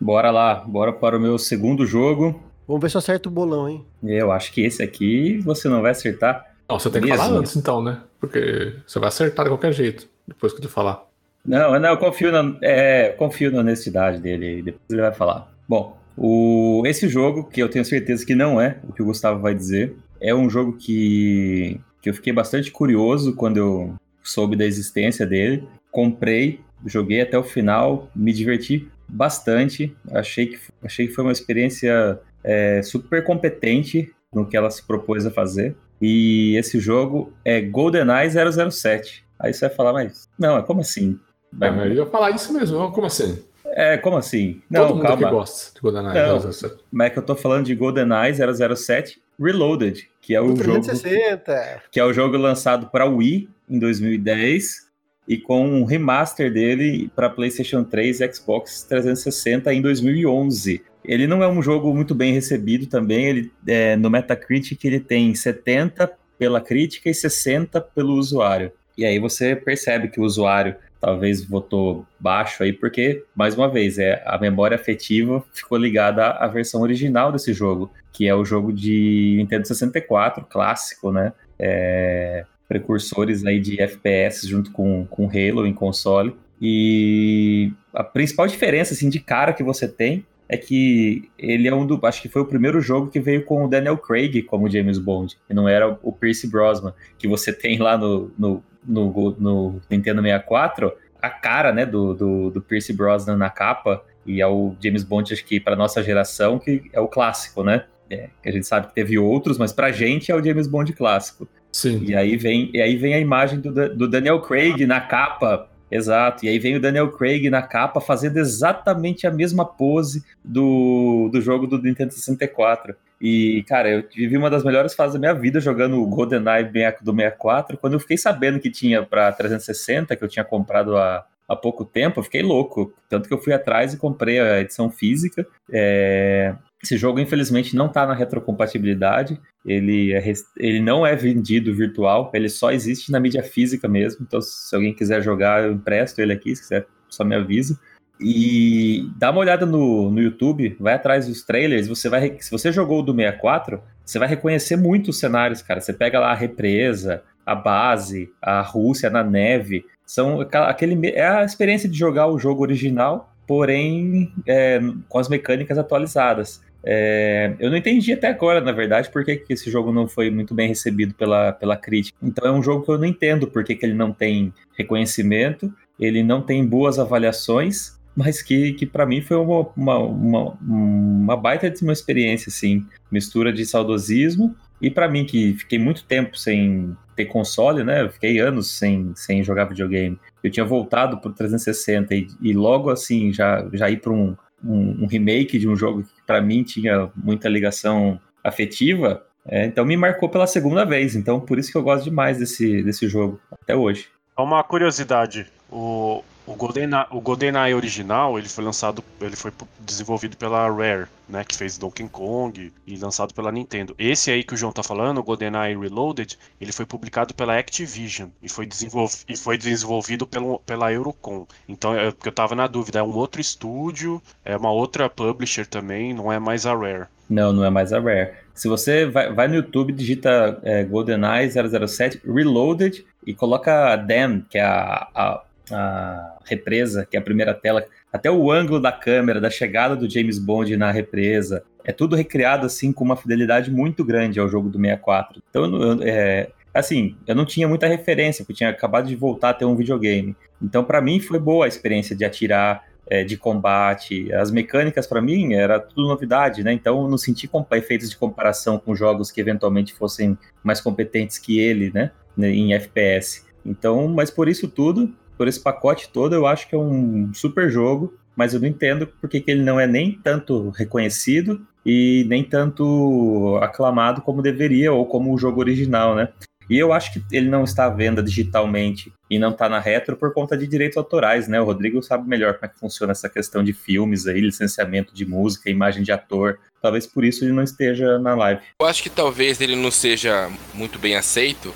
Bora lá, bora para o meu segundo jogo. Vamos ver se eu acerto o bolão, hein? Eu acho que esse aqui você não vai acertar. Não, você tem que falar antes então, né? Porque você vai acertar de qualquer jeito, depois que tu falar. Não, não, eu confio na, é, confio na honestidade dele, depois ele vai falar. Bom, o, esse jogo, que eu tenho certeza que não é o que o Gustavo vai dizer, é um jogo que, que eu fiquei bastante curioso quando eu soube da existência dele. Comprei, joguei até o final, me diverti bastante. Achei que, achei que foi uma experiência é, super competente no que ela se propôs a fazer. E esse jogo é GoldenEye 007. Aí você vai falar, mas não, é como assim? Vai... É, eu ia falar isso mesmo, como assim? É, como assim? Não, Todo mundo calma. que gosta de GoldenEye não, 007. Mas é que eu tô falando de GoldenEye 007 Reloaded, que é o 360. jogo que é o jogo lançado para Wii em 2010 e com um remaster dele para PlayStation 3 e Xbox 360 em 2011. Ele não é um jogo muito bem recebido também, ele é, no Metacritic ele tem 70 pela crítica e 60 pelo usuário. E aí você percebe que o usuário talvez votou baixo aí, porque, mais uma vez, é, a memória afetiva ficou ligada à, versão original desse jogo, que é o jogo de Nintendo 64, clássico, né? É, precursores aí de FPS junto com, com Halo em console. E a principal diferença, assim, de cara que você tem é que ele é um do. Acho que foi o primeiro jogo que veio com o Daniel Craig como James Bond, e não era o Pierce Brosnan, que você tem lá no, no, no, no Nintendo 64, a cara né, do, do, do Pierce Brosnan na capa, e é o James Bond, acho que para nossa geração, que é o clássico, né? é, que a gente sabe que teve outros, mas pra gente é o James Bond clássico. Sim. E aí vem, e aí vem a imagem do, do Daniel Craig na capa. Exato. E aí vem o Daniel Craig na capa fazendo exatamente a mesma pose do, do jogo do Nintendo 64. E, cara, eu vivi uma das melhores fases da minha vida jogando o GoldenEye do 64. Quando eu fiquei sabendo que tinha para 360, que eu tinha comprado há, há pouco tempo, eu fiquei louco. Tanto que eu fui atrás e comprei a edição física. É... Esse jogo, infelizmente, não está na retrocompatibilidade. Ele, é, ele não é vendido virtual, ele só existe na mídia física mesmo. Então, se alguém quiser jogar, eu empresto ele aqui, se quiser, só me avisa. E dá uma olhada no, no YouTube, vai atrás dos trailers, você vai. Se você jogou o do 64, você vai reconhecer muito os cenários, cara. Você pega lá a represa, a base, a Rússia na neve. São aquele. É a experiência de jogar o jogo original, porém é, com as mecânicas atualizadas. É, eu não entendi até agora, na verdade, por que, esse jogo não foi muito bem recebido pela, pela crítica. Então é um jogo que eu não entendo por que, que ele não tem reconhecimento, ele não tem boas avaliações, mas que, que para mim foi uma, uma, uma, uma, baita de uma experiência, assim, mistura de saudosismo, e para mim, que fiquei muito tempo sem ter console, né, fiquei anos sem, sem jogar videogame, eu tinha voltado pro 360 e, e logo assim, já, já ir para um, um, um, remake de um jogo que para mim tinha muita ligação afetiva, é, então me marcou pela segunda vez, então por isso que eu gosto demais desse, desse jogo, até hoje. Uma curiosidade, o, o GoldenEye, o GoldenEye original, ele foi lançado, ele foi desenvolvido pela Rare, né, que fez Donkey Kong e lançado pela Nintendo. Esse aí que o João tá falando, o GoldenEye Reloaded, ele foi publicado pela Activision e foi, desenvolv e foi desenvolvido pelo, pela Eurocom. Então, é porque eu tava na dúvida, é um outro estúdio, é uma outra publisher também, não é mais a Rare. Não, não é mais a Rare. Se você vai, vai no YouTube, digita é, GoldenEye 007 Reloaded e coloca a Dam, que é a, a a represa, que é a primeira tela, até o ângulo da câmera, da chegada do James Bond na represa, é tudo recriado assim com uma fidelidade muito grande ao jogo do 64. Então, é, assim, eu não tinha muita referência, porque tinha acabado de voltar a ter um videogame. Então, para mim, foi boa a experiência de atirar, é, de combate. As mecânicas, para mim, era tudo novidade, né? Então, eu não senti efeitos de comparação com jogos que eventualmente fossem mais competentes que ele, né? Em FPS. Então, mas por isso tudo, por esse pacote todo, eu acho que é um super jogo, mas eu não entendo porque que ele não é nem tanto reconhecido e nem tanto aclamado como deveria, ou como o jogo original, né? E eu acho que ele não está à venda digitalmente e não está na retro por conta de direitos autorais, né? O Rodrigo sabe melhor como é que funciona essa questão de filmes aí, licenciamento de música, imagem de ator. Talvez por isso ele não esteja na live. Eu acho que talvez ele não seja muito bem aceito,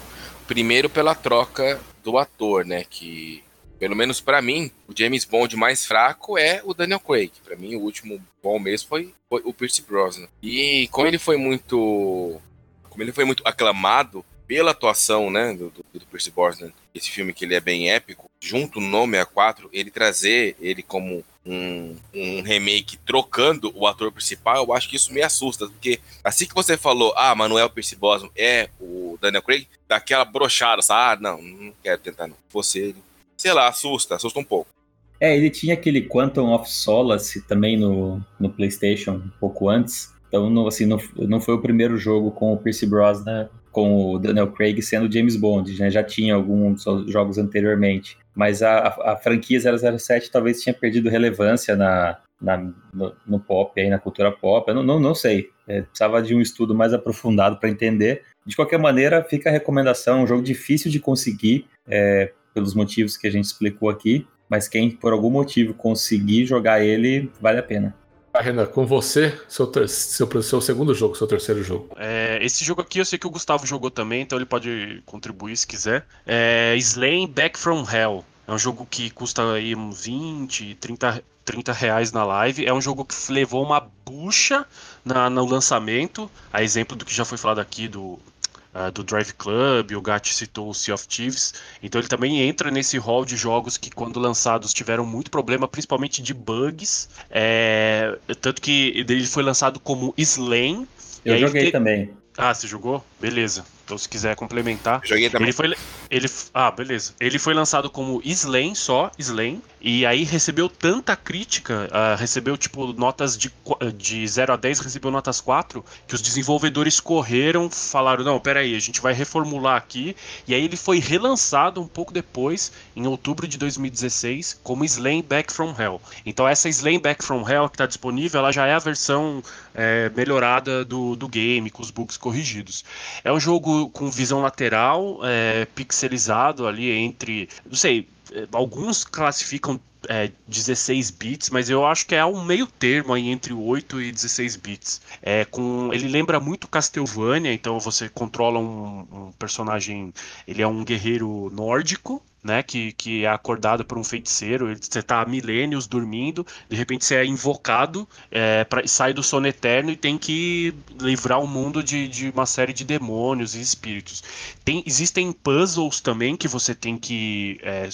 primeiro pela troca do ator, né? Que pelo menos para mim, o James Bond mais fraco é o Daniel Craig. Para mim, o último bom mesmo foi, foi, o Pierce Brosnan. E como ele foi muito, como ele foi muito aclamado pela atuação, né, do, do, do Pierce Brosnan, esse filme que ele é bem épico, junto no nome A4, ele trazer ele como um, um, remake trocando o ator principal, eu acho que isso me assusta, porque assim que você falou, ah, Manuel Pierce Brosnan é o Daniel Craig, daquela brochada? Ah, não, não quero tentar não. Você, sei lá, assusta, assusta um pouco. É, ele tinha aquele Quantum of Solace também no, no PlayStation, um pouco antes. Então, não, assim, não, não foi o primeiro jogo com o Pierce Brosnan, com o Daniel Craig sendo James Bond, né? Já tinha alguns jogos anteriormente. Mas a, a, a franquia 007 talvez tinha perdido relevância na, na, no, no, pop, aí, na cultura pop. Eu não, não, não sei. É, precisava de um estudo mais aprofundado para entender. De qualquer maneira, fica a recomendação. Um jogo difícil de conseguir. É, pelos motivos que a gente explicou aqui, mas quem por algum motivo conseguir jogar ele, vale a pena. Ah, Renan, com você, seu, ter... seu, seu segundo jogo, seu terceiro jogo. É, esse jogo aqui eu sei que o Gustavo jogou também, então ele pode contribuir se quiser. É Slain Back from Hell. É um jogo que custa aí uns 20, 30, 30 reais na live. É um jogo que levou uma bucha na, no lançamento. A exemplo do que já foi falado aqui do uh, do Drive Club, o Gat citou o Sea of Thieves, então ele também entra nesse hall de jogos que quando lançados tiveram muito problema, principalmente de bugs, é, tanto que ele foi lançado como Slain. Eu joguei te... também. Ah, você jogou? Beleza. Então, se quiser complementar. Joguei também. Ele foi, Ele, ah, beleza. Ele foi lançado como Slain só, Slain, e aí recebeu tanta crítica, uh, recebeu tipo notas de, de 0 a 10, recebeu notas 4, que os desenvolvedores correram, falaram: não, peraí, a gente vai reformular aqui. E aí ele foi relançado um pouco depois, em outubro de 2016, como Slain Back from Hell. Então essa Slain Back from Hell que está disponível, ela já é a versão é, melhorada do, do game, com os bugs corrigidos. É um jogo com visão lateral, é, pixelizado ali entre, não sei, é, alguns classificam é, 16 bits, mas eu acho que é um meio termo aí entre 8 e 16 bits. É, com, ele lembra muito Castlevania, então você controla um, um personagem, ele é um guerreiro nórdico, né, que, que é acordado por um feiticeiro, você está há milênios dormindo, de repente você é invocado, é, pra, sai do sono eterno e tem que livrar o mundo de, de uma série de demônios e espíritos. Tem, existem puzzles também que você tem que é,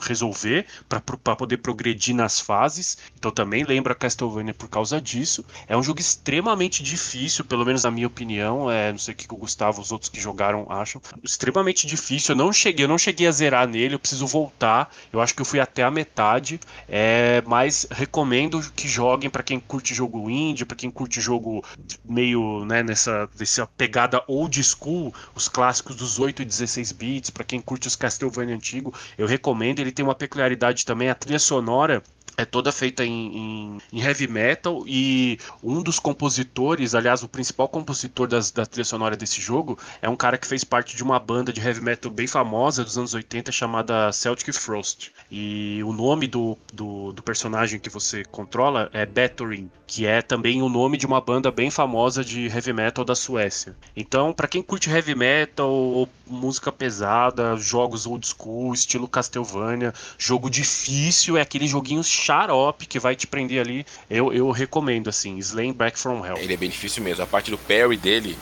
resolver para poder progredir nas fases, então também lembra Castlevania por causa disso. É um jogo extremamente difícil, pelo menos na minha opinião, é, não sei o que o Gustavo, os outros que jogaram acham, extremamente difícil, eu não cheguei, eu não cheguei a zerar nele eu preciso voltar. Eu acho que eu fui até a metade, é, mas recomendo que joguem para quem curte jogo indie, para quem curte jogo meio né, nessa, nessa pegada old school, os clássicos dos 8 e 16 bits, para quem curte os Castlevania antigo, eu recomendo. Ele tem uma peculiaridade também, a trilha sonora é toda feita em, em, em, heavy metal e um dos compositores, aliás, o principal compositor das, da trilha sonora desse jogo é um cara que fez parte de uma banda de heavy metal bem famosa dos anos 80 chamada Celtic Frost. E o nome do, do, do personagem que você controla é Batorin, que é também o nome de uma banda bem famosa de heavy metal da Suécia. Então, para quem curte heavy metal ou música pesada, jogos old school, estilo Castlevania, jogo difícil, é aquele joguinho xarope que vai te prender ali. Eu, eu recomendo, assim, Slaying Back from Hell. Ele é bem difícil mesmo. A parte do parry dele,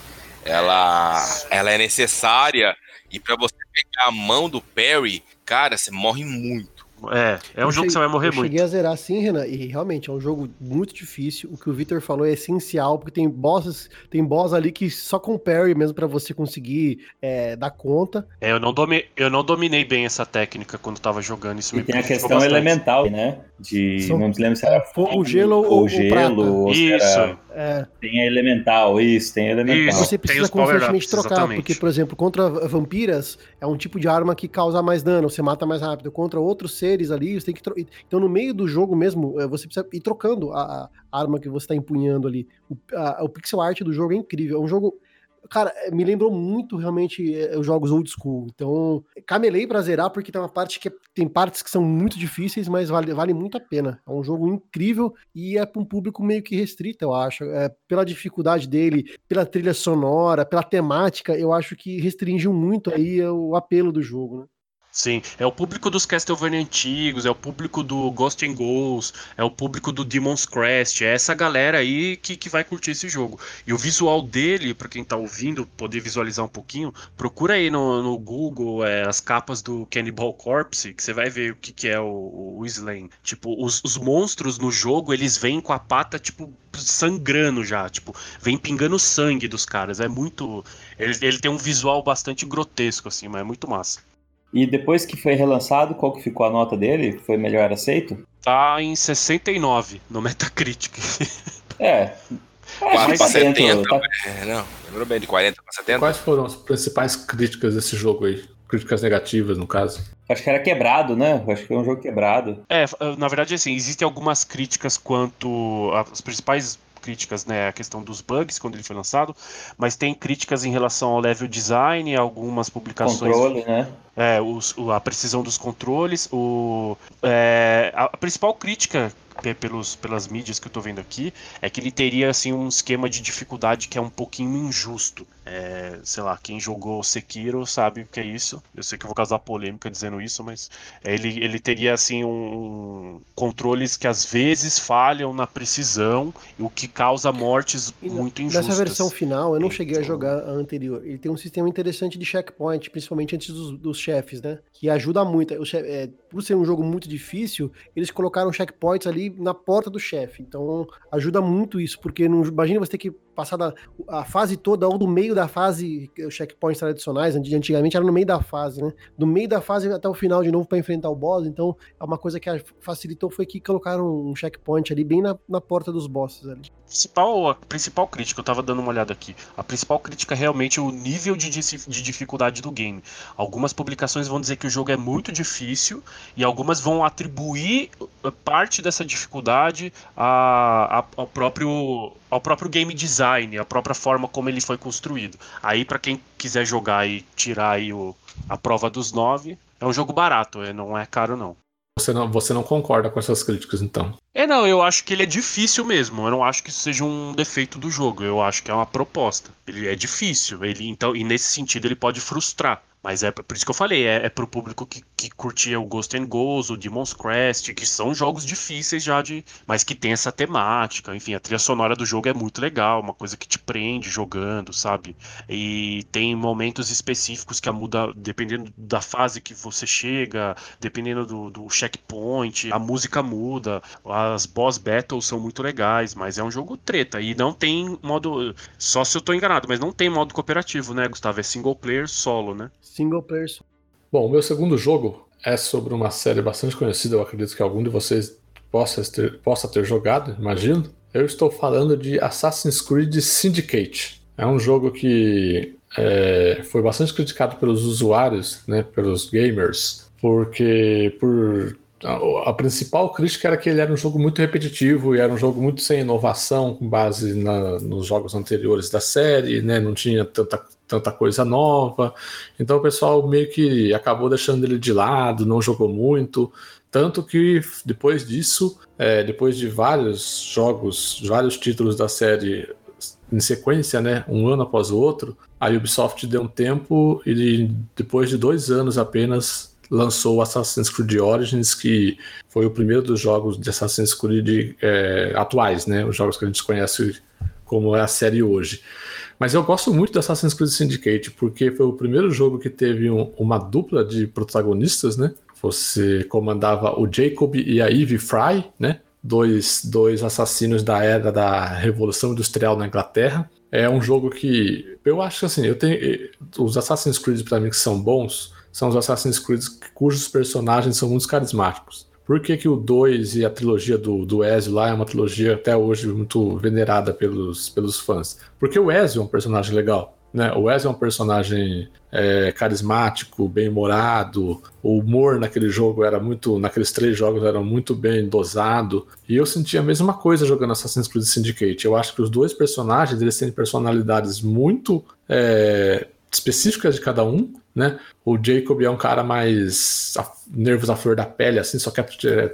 ela, ela é necessária. E para você pegar a mão do parry, cara, você morre muito. É, é um eu jogo cheguei, que você vai morrer eu muito. Eu cheguei a zerar sim, Renan, e realmente é um jogo muito difícil. O que o Victor falou é essencial, porque tem bosses, tem boss ali que só com parry mesmo para você conseguir é, dar conta. É, eu não, domi eu não dominei bem essa técnica quando tava jogando isso. E me tem a questão bastante. elemental, né? De, São, não me lembro se era fogo, gelo ou, ou gelo. Ou isso. Era, é. Tem a elemental, isso, tem a elemental. Isso, você precisa constantemente trocar, exatamente. porque, por exemplo, contra vampiras é um tipo de arma que causa mais dano, você mata mais rápido. Contra outros seres seres ali, você tem que então no meio do jogo mesmo, eh, você precisa ir trocando a, a arma que você está empunhando ali. O, a, o pixel art do jogo é incrível, é um jogo Cara, eh, me lembrou muito realmente eh, os jogos old school. Então, camelei pra zerar, porque tem uma parte que é, tem partes que são muito difíceis, mas vale, vale muito a pena. É um jogo incrível e é para um público meio que restrito, eu acho. É, pela dificuldade dele, pela trilha sonora, pela temática, eu acho que restringiu muito aí o apelo do jogo, né? Sim, é o público dos Castlevania antigos, é o público do Ghost and Ghosts, é o público do Demon's Crest, é essa galera aí que, que vai curtir esse jogo. E o visual dele, para quem tá ouvindo, poder visualizar um pouquinho, procura aí no, no Google é, as capas do Cannibal Corpse, que você vai ver o que, que é o, o Slain. Tipo, os, os monstros no jogo, eles vêm com a pata, tipo, sangrando já, tipo, vem pingando sangue dos caras. É muito. Ele, ele tem um visual bastante grotesco, assim, mas é muito massa. E depois que foi relançado, qual que ficou a nota dele? Foi melhor aceito? Tá em 69 no Metacritic. É. 4 para 70. Tá... É, não, lembrou bem de 40 para 70. Quais foram as principais críticas desse jogo aí? Críticas negativas, no caso. Acho que era quebrado, né? Acho que é um jogo quebrado. É, na verdade, assim, existem algumas críticas quanto. As principais críticas, né, a questão dos bugs quando ele foi lançado, mas tem críticas em relação ao level design, algumas publicações. Controle, né? É, os, a precisão dos controles, o, é, a principal crítica pelos, pelas mídias que eu tô vendo aqui, é que ele teria assim um esquema de dificuldade que é um pouquinho injusto. É, sei lá, quem jogou Sekiro sabe o que é isso. Eu sei que eu vou causar polêmica dizendo isso, mas ele, ele teria assim um controles que às vezes falham na precisão, o que causa mortes e muito injustas. Nessa versão final, eu não cheguei a então jogar a anterior. Ele tem um sistema interessante de checkpoint, principalmente antes dos, dos chefes, né? Que ajuda muito. O chefe, é, por ser um jogo muito difícil, eles colocaram checkpoints ali na porta do chefe. Então ajuda muito isso, porque não, imagina você ter que passada a fase toda ou do meio da fase, os checkpoints tradicionais, antigamente era no meio da fase, né? Do meio da fase até o final de novo para enfrentar o boss. Então, é uma coisa que facilitou foi que colocaram um checkpoint ali bem na, na porta dos bosses ali. Principal, a principal crítica, eu tava dando uma olhada aqui. A principal crítica é realmente o nível de, de dificuldade do game. Algumas publicações vão dizer que o jogo é muito difícil e algumas vão atribuir eh, parte dessa dificuldade a, a, ao próprio ao próprio game design, a própria forma como ele foi construído. Aí para quem quiser jogar e tirar aí o, a prova dos nove, é um jogo barato, é, não é caro não. Você não, você não concorda com essas críticas, então? É, não, eu acho que ele é difícil mesmo. Eu não acho que isso seja um defeito do jogo. Eu acho que é uma proposta. Ele é difícil. Ele, então, e nesse sentido ele pode frustrar. Mas é por isso que eu falei, é, é pro público que, que curtia o Ghost and Ghost, o Demon's Crest, que são jogos difíceis já de. mas que tem essa temática. Enfim, a trilha sonora do jogo é muito legal, uma coisa que te prende jogando, sabe? E tem momentos específicos que a muda, dependendo da fase que você chega, dependendo do, do checkpoint, a música muda, as boss battles são muito legais, mas é um jogo treta. E não tem modo. Só se eu tô enganado, mas não tem modo cooperativo, né, Gustavo? É single player solo, né? Single player. Bom, o meu segundo jogo é sobre uma série bastante conhecida, eu acredito que algum de vocês possa ter, possa ter jogado, imagino. Eu estou falando de Assassin's Creed Syndicate. É um jogo que é, foi bastante criticado pelos usuários, né, pelos gamers, porque por a, a, principal crítica era que ele era um jogo muito repetitivo e era um jogo muito sem inovação, com base na, nos jogos anteriores da série, né, não tinha tanta tanta coisa nova. Então o pessoal meio que acabou deixando ele de lado, não jogou muito. Tanto que depois disso, é, depois de vários jogos, vários títulos da série em sequência, né, um ano após o outro, a Ubisoft deu um tempo e depois de dois anos apenas lançou Assassin's Creed Origins, que foi o primeiro dos jogos de Assassin's Creed é, atuais, né, os jogos que a gente conhece como é a série hoje. Mas eu gosto muito do Assassin's Creed Syndicate, porque foi o primeiro jogo que teve um, uma dupla de protagonistas, né? Você comandava o Jacob e a Eve Fry, né? Dois, dois assassinos da era da Revolução Industrial na Inglaterra. É um jogo que eu acho que assim, eu tenho os Assassin's Creed para mim que são bons, são os Assassin's Creed cujos personagens são muito carismáticos. Por que, que o 2 e a trilogia do, do Ezio lá é uma trilogia até hoje muito venerada pelos, pelos fãs? Porque o Ezio é um personagem legal. Né? O Ezio é um personagem é, carismático, bem-humorado. O humor naquele jogo era muito. Naqueles três jogos era muito bem dosado. E eu senti a mesma coisa jogando Assassin's Creed Syndicate. Eu acho que os dois personagens eles têm personalidades muito é, específicas de cada um né? O Jacob é um cara mais a, nervos à flor da pele, assim, só quer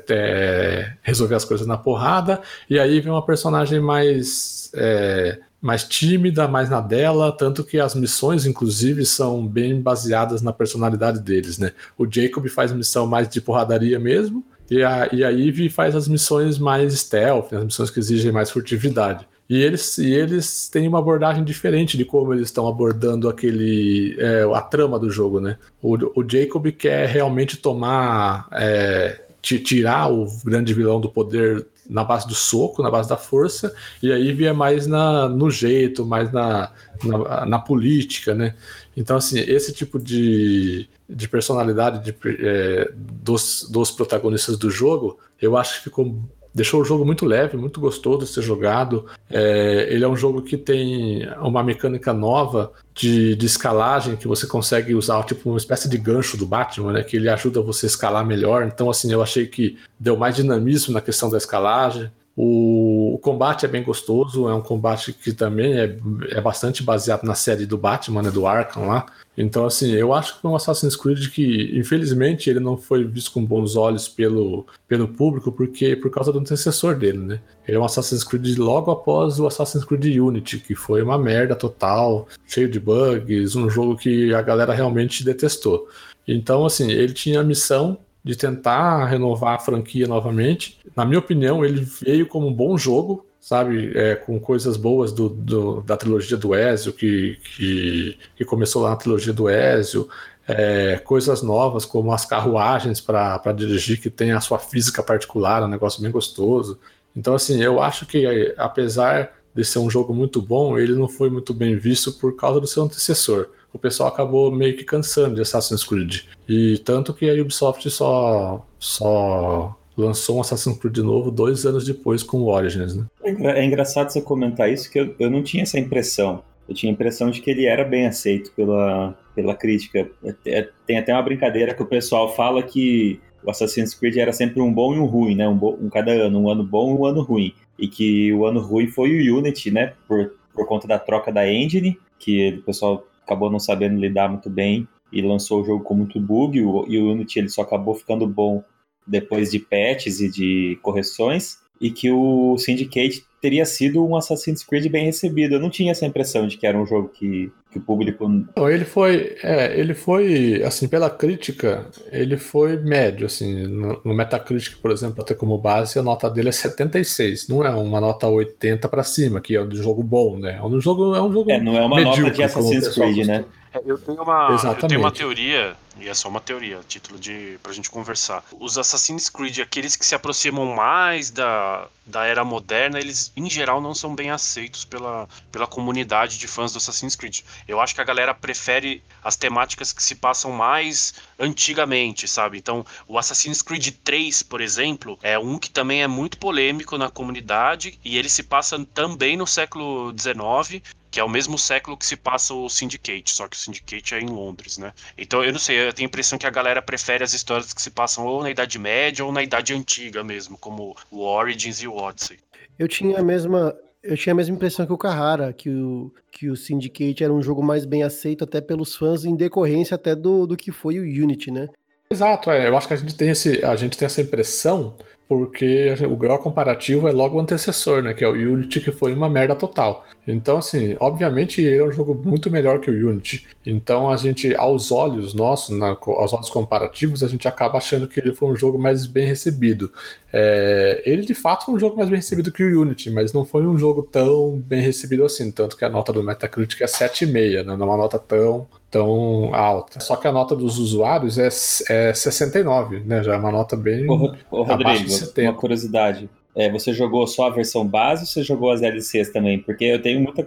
é, resolver as coisas na porrada. E aí vem uma personagem mais é, mais tímida, mais na dela, tanto que as missões, inclusive, são bem baseadas na personalidade deles, né? O Jacob faz missão mais de porradaria mesmo, e a, e a Eve faz as missões mais stealth, as missões que exigem mais furtividade. E eles, e eles têm uma abordagem diferente de como eles estão abordando aquele é, a trama do jogo, né? O, o Jacob quer realmente tomar, é, tirar o grande vilão do poder na base do soco, na base da força, e aí via mais na, no jeito, mais na, na, na política, né? Então, assim, esse tipo de, de personalidade de, é, dos, dos protagonistas do jogo, eu acho que ficou deixou o jogo muito leve, muito gostoso de ser jogado. É, ele é um jogo que tem uma mecânica nova de, de, escalagem que você consegue usar, tipo uma espécie de gancho do Batman, né? Que ele ajuda você a escalar melhor. Então, assim, eu achei que deu mais dinamismo na questão da escalagem. O, o, combate é bem gostoso, é um combate que também é, é bastante baseado na série do Batman, né, do Arkham lá. Então, assim, eu acho que foi um Assassin's Creed que, infelizmente, ele não foi visto com bons olhos pelo, pelo público, porque por causa do antecessor dele, né? Ele é um Assassin's Creed logo após o Assassin's Creed Unity, que foi uma merda total, cheio de bugs, um jogo que a galera realmente detestou. Então, assim, ele tinha a missão de tentar renovar a franquia novamente. Na minha opinião, ele veio como um bom jogo, sabe, é, com coisas boas do, do, da trilogia do Ezio, que, que, que, começou lá na trilogia do Ezio, é, coisas novas como as carruagens para dirigir, que tem a sua física particular, um negócio bem gostoso. Então, assim, eu acho que apesar de ser um jogo muito bom, ele não foi muito bem visto por causa do seu antecessor. O pessoal acabou meio que cansando de Assassin's Creed. E tanto que a Ubisoft só, só lançou um Assassin's Creed de novo dois anos depois com o Origins, né? É, é engraçado você comentar isso, que eu, eu não tinha essa impressão. Eu tinha a impressão de que ele era bem aceito pela, pela crítica. É, é, tem até uma brincadeira que o pessoal fala que o Assassin's Creed era sempre um bom e um ruim, né? Um, um cada ano, um ano bom e um ano ruim. E que o ano ruim foi o Unity, né? Por, por conta da troca da engine, que o pessoal acabou não sabendo lidar muito bem e lançou o jogo com muito bug. E o Unity ele só acabou ficando bom depois de patches e de correções. E que o Syndicate teria sido um Assassin's Creed bem recebido. Eu não tinha essa impressão de que era um jogo que, que o público. Não, ele foi, é, ele foi, assim, pela crítica, ele foi médio, assim, no, no Metacritic, por exemplo, até como base, a nota dele é 76, não é uma nota 80 para cima, que é um jogo bom, né? É um jogo, é um jogo É, não é uma medíocre, nota de Assassin's Creed, né? É, eu tenho uma, eu tenho uma teoria, e é só uma teoria, título de pra gente conversar. Os Assassin's Creed, aqueles que se aproximam mais da, da era moderna, eles em geral não são bem aceitos pela, pela comunidade de fãs do Assassin's Creed. Eu acho que a galera prefere as temáticas que se passam mais antigamente, sabe? Então, o Assassin's Creed 3, por exemplo, é um que também é muito polêmico na comunidade e ele se passa também no século XIX que é o mesmo século que se passa o Syndicate, só que o Syndicate é em Londres, né? Então eu não sei, eu tenho a impressão que a galera prefere as histórias que se passam ou na Idade Média ou na Idade Antiga mesmo, como o Origins e o Odyssey. Eu tinha a mesma, eu tinha a mesma impressão que o Carrara, que o, que o Syndicate era um jogo mais bem aceito até pelos fãs, em decorrência até do, do que foi o Unity, né? Exato, é. Eu acho que a gente tem, esse, a gente tem essa impressão porque o grau comparativo é logo o antecessor, né? Que é o Unity, que foi uma merda total. Então, assim, obviamente ele é um jogo muito melhor que o Unity. Então, a gente, aos olhos nossos, na, aos olhos comparativos, a gente acaba achando que ele foi um jogo mais bem recebido. É, ele, de fato, foi um jogo mais bem recebido que o Unity, mas não foi um jogo tão bem recebido assim. Tanto que a nota do Metacritic é 7,5, né? Não é uma nota tão tão alta. Só que a nota dos usuários é, é 69, né? Já é uma nota bem ô, ô, Rodrigo, uma curiosidade. É, você jogou só a versão base ou você jogou as DLCs também? Porque eu tenho muita,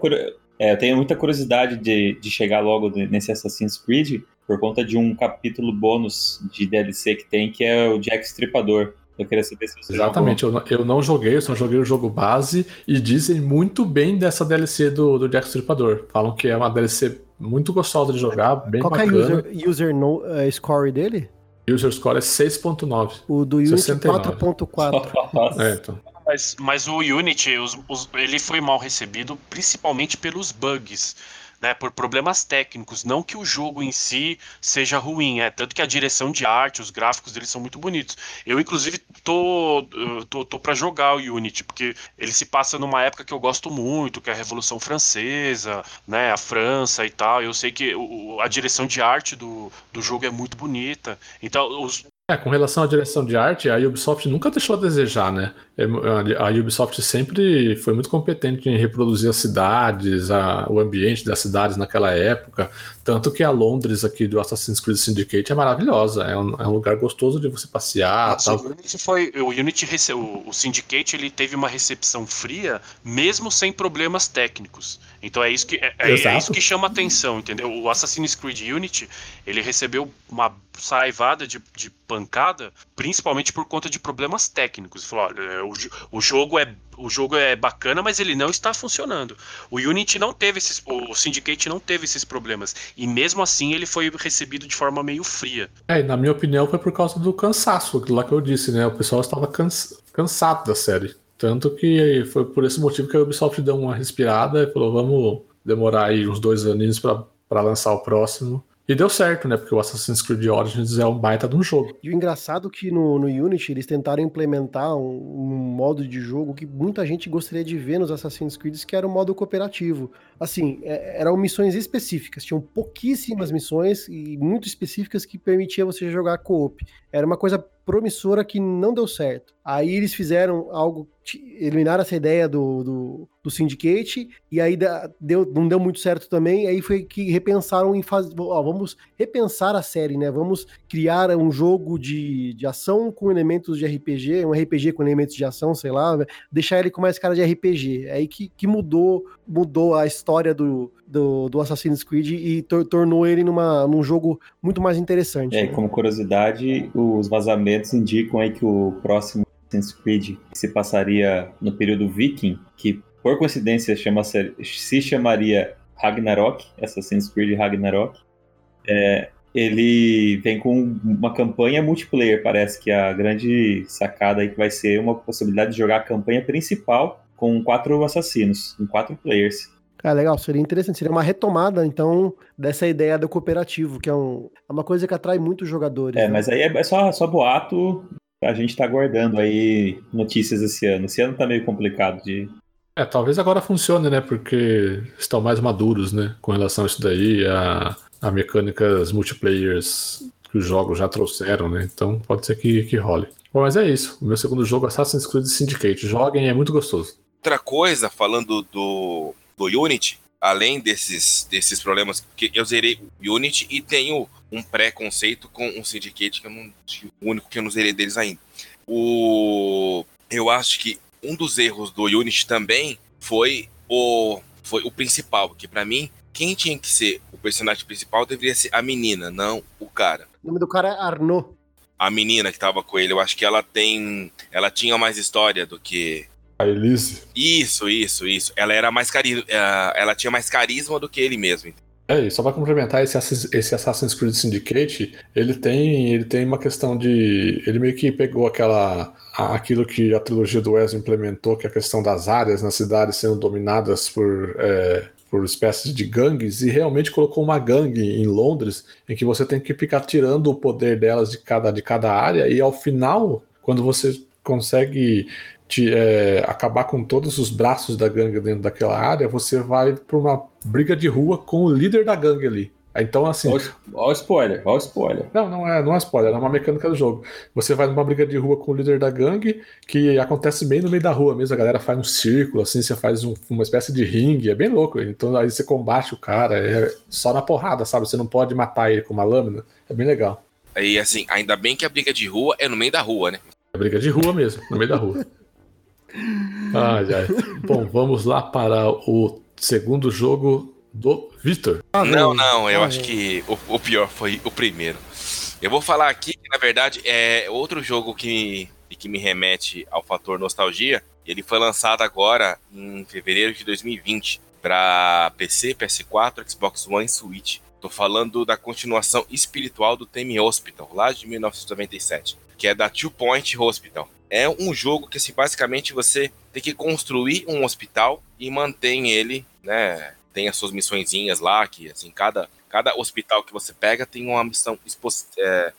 é, eu tenho muita curiosidade de, de chegar logo nesse Assassin's Creed por conta de um capítulo bônus de DLC que tem, que é o Jack Stripador. Eu queria saber se você Exatamente, eu não, eu não, joguei, eu só joguei o jogo base e dizem muito bem dessa DLC do, do Jack Stripador. Falam que é uma DLC muito gostosa de jogar, bem Qual bacana. Qual é o user, user no, uh, score dele? User score é 6.9. O do Unity 4.4. é, então. Mas, mas o Unity, os, os, ele foi mal recebido principalmente pelos bugs né, por problemas técnicos, não que o jogo em si seja ruim, é tanto que a direção de arte, os gráficos deles são muito bonitos. Eu inclusive tô tô, tô para jogar o Unity porque ele se passa numa época que eu gosto muito, que é a Revolução Francesa, né, a França e tal. Eu sei que o, a direção de arte do, do jogo é muito bonita. Então os, é, com relação à direção de arte, a Ubisoft nunca deixou a desejar, né? É, a Ubisoft sempre foi muito competente em reproduzir as cidades, a, o ambiente das cidades naquela época. Tanto que a Londres aqui do Assassin's Creed Syndicate é maravilhosa. É um, é um lugar gostoso de você passear. Tal. O Unity foi. O Unity o, o Syndicate ele teve uma recepção fria, mesmo sem problemas técnicos. Então é isso que é, é, isso que chama atenção, entendeu? O Assassin's Creed Unity ele recebeu uma saivada de, de pancada, principalmente por conta de problemas técnicos. Falou, olha, o, jogo é o jogo é bacana, mas ele não está funcionando. O Unity não teve esses, o Syndicate não teve esses problemas e mesmo assim ele foi recebido de forma meio fria. É, na minha opinião foi por causa do cansaço, lá que eu disse, né? O pessoal estava cansa cansado da série, tanto que foi por esse motivo que a Ubisoft deu uma respirada e falou, vamos demorar aí uns dois aninhos para lançar o próximo. E deu certo, né? Porque o Assassin's Creed Origins é um baita de um jogo. E o engraçado é que no, no Unity eles tentaram implementar um, um, modo de jogo que muita gente gostaria de ver nos Assassin's Creed, que era o modo cooperativo. Assim, é, eram missões específicas, tinham pouquíssimas missões e muito específicas que permitia você jogar co-op. Era uma coisa promissora que não deu certo. Aí eles fizeram algo, eliminaram essa ideia do, do, do Syndicate, e aí deu, não deu muito certo também, aí foi que repensaram em fazer, vamos repensar a série, né, vamos criar um jogo de, de ação com elementos de RPG, um RPG com elementos de ação, sei lá, deixar ele com mais cara de RPG, é aí que, que mudou, mudou a história do, do, do Assassin's Creed e tor tornou ele numa, num jogo muito mais interessante. É, né? como curiosidade, os vazamentos indicam aí que o próximo Assassin's Creed se passaria no período viking, que por coincidência chama -se, se chamaria Ragnarok, Assassin's Creed Ragnarok. É, ele vem com uma campanha multiplayer, parece que a grande sacada aí que vai ser uma possibilidade de jogar a campanha principal com quatro assassinos, com quatro players. Ah, legal, seria interessante, seria uma retomada, então, dessa ideia do cooperativo, que é, um, é uma coisa que atrai muitos jogadores. É, né? mas aí é, é só, só boato, a gente tá aguardando aí notícias esse ano. Esse ano tá meio complicado de. É, talvez agora funcione, né? Porque estão mais maduros, né? Com relação a isso daí, a, a mecânicas multiplayers que os jogos já trouxeram, né? Então pode ser que, que role. Bom, mas é isso. O meu segundo jogo, Assassin's Creed Syndicate. Joguem, é muito gostoso. Outra coisa, falando do, do Unity, além desses, desses problemas, que eu zerei o Unity e tenho um pré-conceito com um Syndicate que eu não, o único que eu não zerei deles ainda. O, eu acho que um dos erros do Unity também foi o, foi o principal, porque para mim, quem tinha que ser o personagem principal deveria ser a menina, não o cara. O nome do cara é Arnaud. A menina que tava com ele, eu acho que ela tem. Ela tinha mais história do que a Elise? Isso, isso, isso. Ela era mais cari... Eh, ela tinha mais carisma do que ele mesmo. É, e só para complementar esse, esse Assassin's Creed Syndicate, ele tem, ele tem uma questão de. Ele meio que pegou aquela. aquilo que a trilogia do Wes implementou, que é a questão das áreas nas cidades sendo dominadas por. É, por espécies de gangues e realmente colocou uma gangue em Londres em que você tem que ficar tirando o poder delas de cada, de cada área e ao final, quando você consegue te, é, acabar com todos os braços da gangue dentro daquela área, você vai para uma briga de rua com o líder da gangue ali. Então, assim. Olha o spoiler, olha o spoiler. Não, não é, não é spoiler, é uma mecânica do jogo. Você vai numa briga de rua com o líder da gangue, que acontece bem no meio da rua mesmo. A galera faz um círculo, assim, você faz um, uma espécie de ringue, é bem louco. Então aí você combate o cara, é só na porrada, sabe? Você não pode matar ele com uma lâmina. É bem legal. E assim, ainda bem que a briga de rua é no meio da rua, né? É briga de rua mesmo, no meio da rua. Ai, ai. Bom, vamos lá para o segundo jogo do Victor. Ah, não, não, eu ah, acho que o, o, pior foi o primeiro. Eu vou falar aqui que, na verdade, é outro jogo que, que me remete ao fator nostalgia. Ele foi lançado agora em fevereiro de 2020 para PC, PS4, Xbox One e Switch. Tô falando da continuação espiritual do Theme Hospital, lá de 1997, que é da Two Point Hospital é um jogo que assim, basicamente você tem que construir um hospital e mantém ele, né? Tem as suas missõezinhas lá, que assim, cada, cada hospital que você pega tem uma missão é,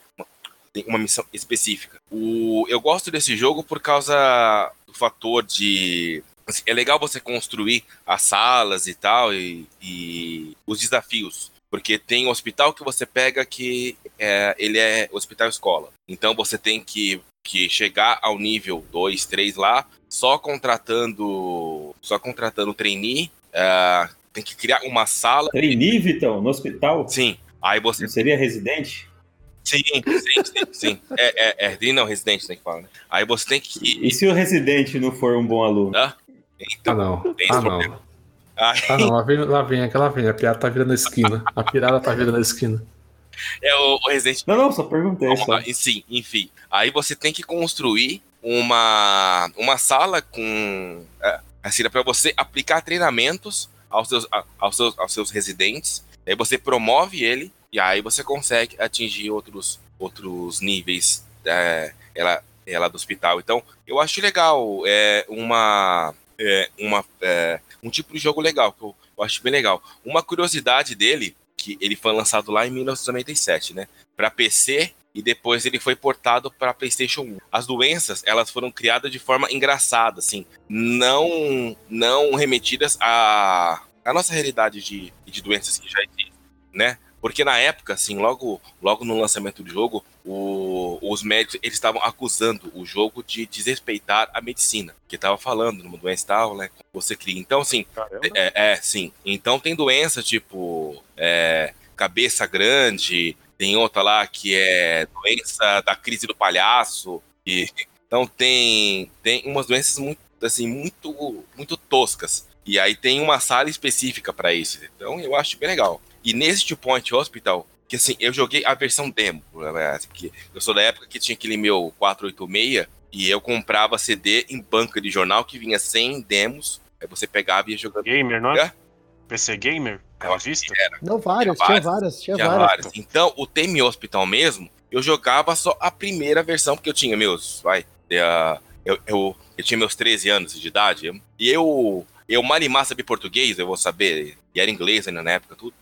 tem uma missão específica. O, eu gosto desse jogo por causa do fator de. Assim, é legal você construir as salas e tal, e, e os desafios. Porque tem um hospital que você pega que é, ele é hospital escola. Então você tem que que chegar ao nível 2, 3 lá, só contratando só contratando trainee, uh, tem que criar uma sala. Trainee, Vitão, no hospital? Sim. Aí você. Não seria residente? Sim, sim, sim, sim. É, é, é, não, residente tem que falar, né? Aí você tem que. E se o residente não for um bom aluno? Ah, então, ah não. Ah, não. Ah, não, lá vem, lá vem, aquela vem, a piada tá virando a esquina. A pirada tá virando a esquina. É o, o Resident Não, não, só perguntei. Só. Sim, enfim. Aí você tem que construir uma, uma sala com. É, assim, para você aplicar treinamentos aos seus, aos, seus, aos seus residentes. Aí você promove ele e aí você consegue atingir outros, outros níveis é, ela, ela do hospital. Então, eu acho legal. É uma. É, uma é, um tipo de jogo legal, que eu, eu acho bem legal. Uma curiosidade dele que ele foi lançado lá em 1997, né? Para PC e depois ele foi portado para PlayStation 1. As doenças, elas foram criadas de forma engraçada, assim, não não remetidas à, à nossa realidade de, de doenças que já existem, né? Porque na época, assim, logo, logo no lançamento do jogo, o, os médicos eles estavam acusando o jogo de desrespeitar a medicina, que estava falando numa doença tal, né? Você cria. Então, assim, é, é, sim. Então tem doença tipo é, cabeça grande, tem outra lá que é doença da crise do palhaço. E, então tem, tem umas doenças muito, assim, muito, muito toscas. E aí tem uma sala específica para isso. Então eu acho bem legal. E nesse Two Point Hospital, que assim, eu joguei a versão demo. Assim, que eu sou da época que tinha aquele meu 486 e eu comprava CD em banca de jornal que vinha 100 demos. Aí você pegava e ia jogando. Gamer, não é? PC Gamer? Eu vista? Era. Não, várias, tinha, várias, tinha, tinha várias. várias. Então, o Temi Hospital mesmo, eu jogava só a primeira versão, porque eu tinha meus, vai, eu, eu, eu tinha meus 13 anos de idade, e eu, eu mal mal sabia português, eu vou saber, e era inglês ainda na época, tudo.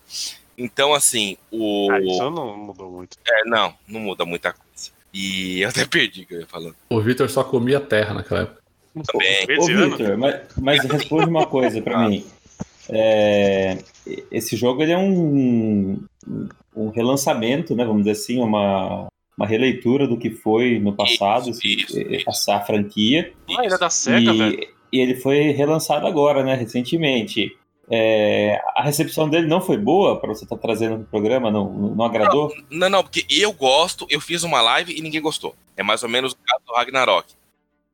Então, assim, o. Ah, isso não mudou muito. É, não, não muda muita coisa. E eu até perdi o que eu ia falando. O Vitor só comia terra naquela época. Também. Ô, Vitor, mas, mas responde uma coisa para ah. mim. É, esse jogo ele é um, um relançamento, né? Vamos dizer assim, uma, uma releitura do que foi no passado, isso, isso, isso. Franquia. Ah, ele é da SEGA, e, velho. E ele foi relançado agora, né? Recentemente. É, a recepção dele não foi boa para você estar tá trazendo no programa? Não, não agradou? Não, não, não, porque eu gosto, eu fiz uma live e ninguém gostou. É mais ou menos o caso do Ragnarok.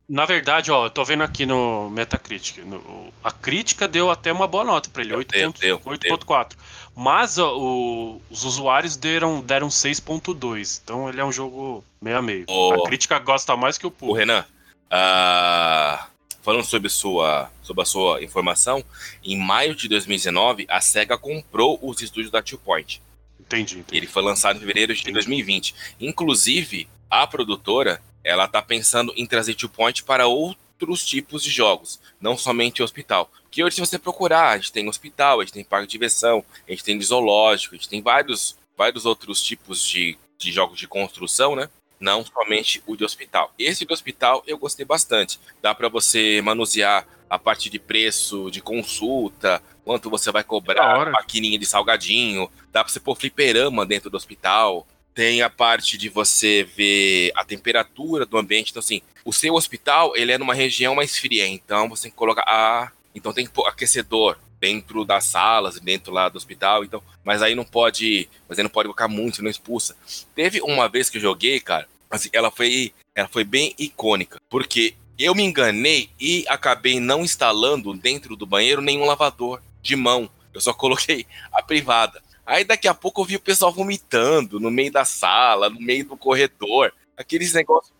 Na verdade, ó, eu tô vendo aqui no Metacritic. No, a crítica deu até uma boa nota para ele, 8.4. Mas ó, o, os usuários deram, deram 6.2. Então ele é um jogo meio a meio. A crítica gosta mais que o público. O Renan, uh, falando sobre, sua, sobre a sua informação, em maio de 2019, a SEGA comprou os estúdios da Two Point. Entendi, entendi. Ele foi lançado em fevereiro de entendi. 2020. Inclusive, a produtora, ela tá pensando em trazer Two Point para outros tipos de jogos, não somente hospital. Que hoje, se você procurar, a gente tem hospital, a gente tem parque de diversão, a gente tem zoológico, a gente tem vários, vários outros tipos de, de jogos de construção, né? Não somente o de hospital. Esse de hospital eu gostei bastante. Dá para você manusear a parte de preço, de consulta, quanto você vai cobrar, maquininha de salgadinho, dá para você pôr fliperama dentro do hospital. Tem a parte de você ver a temperatura do ambiente. Então, assim, o seu hospital, ele é numa região mais fria. Então, você tem que colocar... Ah, então tem que pôr aquecedor dentro das salas, dentro lá do hospital, então, mas aí não pode, mas aí não pode colocar muito, não expulsa. Teve uma vez que eu joguei, cara, assim, ela foi, ela foi bem icônica, porque eu me enganei e acabei não instalando dentro do banheiro nenhum lavador de mão. Eu só coloquei a privada. Aí daqui a pouco eu vi o pessoal vomitando no meio da sala, no meio do corredor, aqueles negócios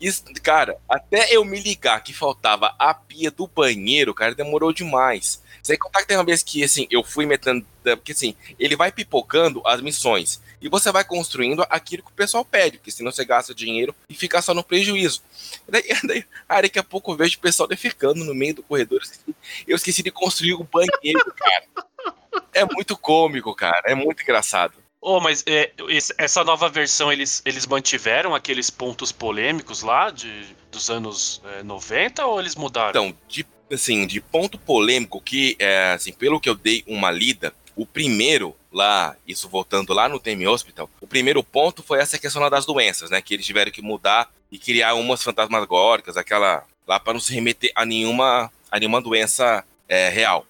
isso, cara, até eu me ligar que faltava a pia do banheiro, cara, demorou demais. Sem contar que tem uma vez que, assim, eu fui metendo. Porque, assim, ele vai pipocando as missões. E você vai construindo aquilo que o pessoal pede, porque senão você gasta dinheiro e fica só no prejuízo. Daí, daí, aí daqui a pouco eu vejo o pessoal ficando no meio do corredor. Assim, eu esqueci de construir o banheiro, cara. É muito cômico, cara. É muito engraçado. Oh, mas é, essa nova versão eles, eles mantiveram aqueles pontos polêmicos lá de, dos anos é, 90 ou eles mudaram? Então, de assim, de ponto polêmico que, é, assim, pelo que eu dei uma lida, o primeiro lá, isso voltando lá no Teme Hospital, o primeiro ponto foi essa questão das doenças, né? Que eles tiveram que mudar e criar umas fantasmagóricas, aquela lá para não se remeter a nenhuma, a nenhuma doença é, real.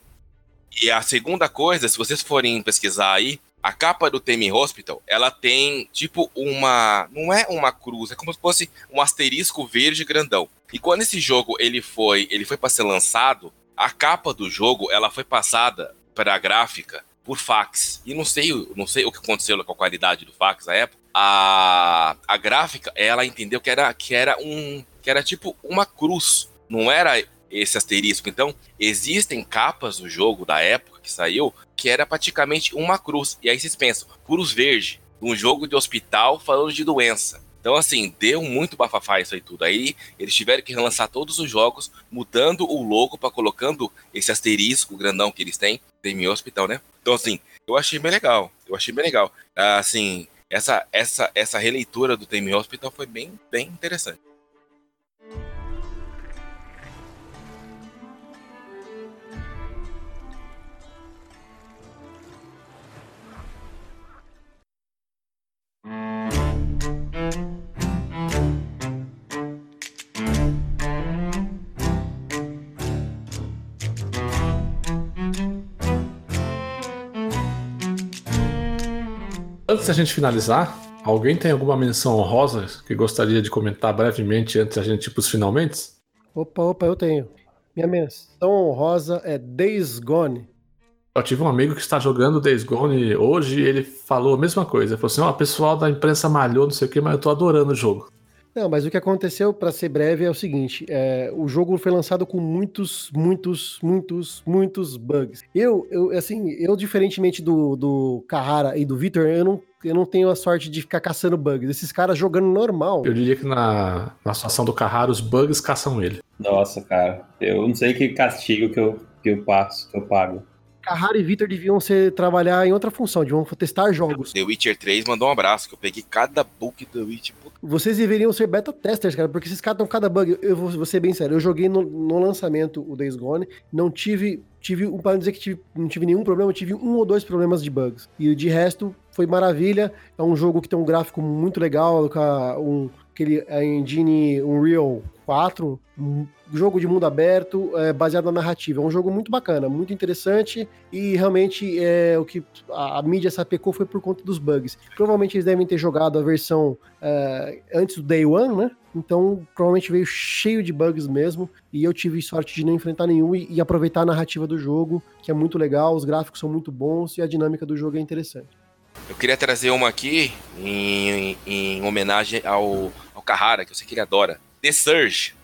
E a segunda coisa, se vocês forem pesquisar aí, a capa do Temi Hospital, ela tem tipo uma, não é uma cruz, é como se fosse um asterisco verde grandão. E quando esse jogo ele foi, ele foi para ser lançado, a capa do jogo ela foi passada para a gráfica por fax. E não sei, não sei o que aconteceu com a qualidade do fax na época. A, a gráfica, ela entendeu que era que era um que era tipo uma cruz, não era esse asterisco. Então, existem capas do jogo da época que saiu que era praticamente uma cruz. E aí vocês pensam, cruz verde, um jogo de hospital falando de doença. Então, assim, deu muito bafafá isso aí tudo. Aí eles tiveram que relançar todos os jogos, mudando o logo para colocando esse asterisco grandão que eles têm, tem hospital, né? Então, assim, eu achei bem legal. Eu achei bem legal. Assim, essa, essa, essa releitura do Tame Hospital foi bem, bem interessante. Antes da gente finalizar, alguém tem alguma menção honrosa que gostaria de comentar brevemente antes da gente ir para os finalmente? Opa, opa, eu tenho. Minha menção honrosa é Days Gone. Eu tive um amigo que está jogando Days Gone hoje e ele falou a mesma coisa. Ele falou assim: ó, oh, o pessoal da imprensa malhou, não sei o que, mas eu tô adorando o jogo. Não, mas o que aconteceu, para ser breve, é o seguinte: é, o jogo foi lançado com muitos, muitos, muitos, muitos bugs. Eu, eu assim, eu, diferentemente do, do Carrara e do Victor, eu não, eu não tenho a sorte de ficar caçando bugs. Esses caras jogando normal. Eu diria que na, na situação do Carrara, os bugs caçam ele. Nossa, cara, eu não sei que castigo que eu, que eu passo, que eu pago. Carrara e Vitor deviam ser, trabalhar em outra função, deviam testar jogos. The Witcher 3 mandou um abraço, que eu peguei cada bug do Witcher. Vocês deveriam ser beta testers, cara, porque esses caras cada bug. Eu vou, vou, ser bem sério, eu joguei no, no lançamento o Days Gone, não tive, tive, para dizer que tive, não tive nenhum problema, eu tive um ou dois problemas de bugs. E de resto, foi maravilha. É um jogo que tem um gráfico muito legal, com um, aquele, engine Unreal 4, um jogo de mundo aberto, é, baseado na narrativa. É um jogo muito bacana, muito interessante e realmente é, o que a, a mídia sapecou foi por conta dos bugs. Provavelmente eles devem ter jogado a versão é, antes do Day One, né? Então provavelmente veio cheio de bugs mesmo e eu tive sorte de não enfrentar nenhum e, e aproveitar a narrativa do jogo, que é muito legal, os gráficos são muito bons e a dinâmica do jogo é interessante. Eu queria trazer uma aqui em, em, em homenagem ao, Carrara, que eu sei que ele adora. The Surge.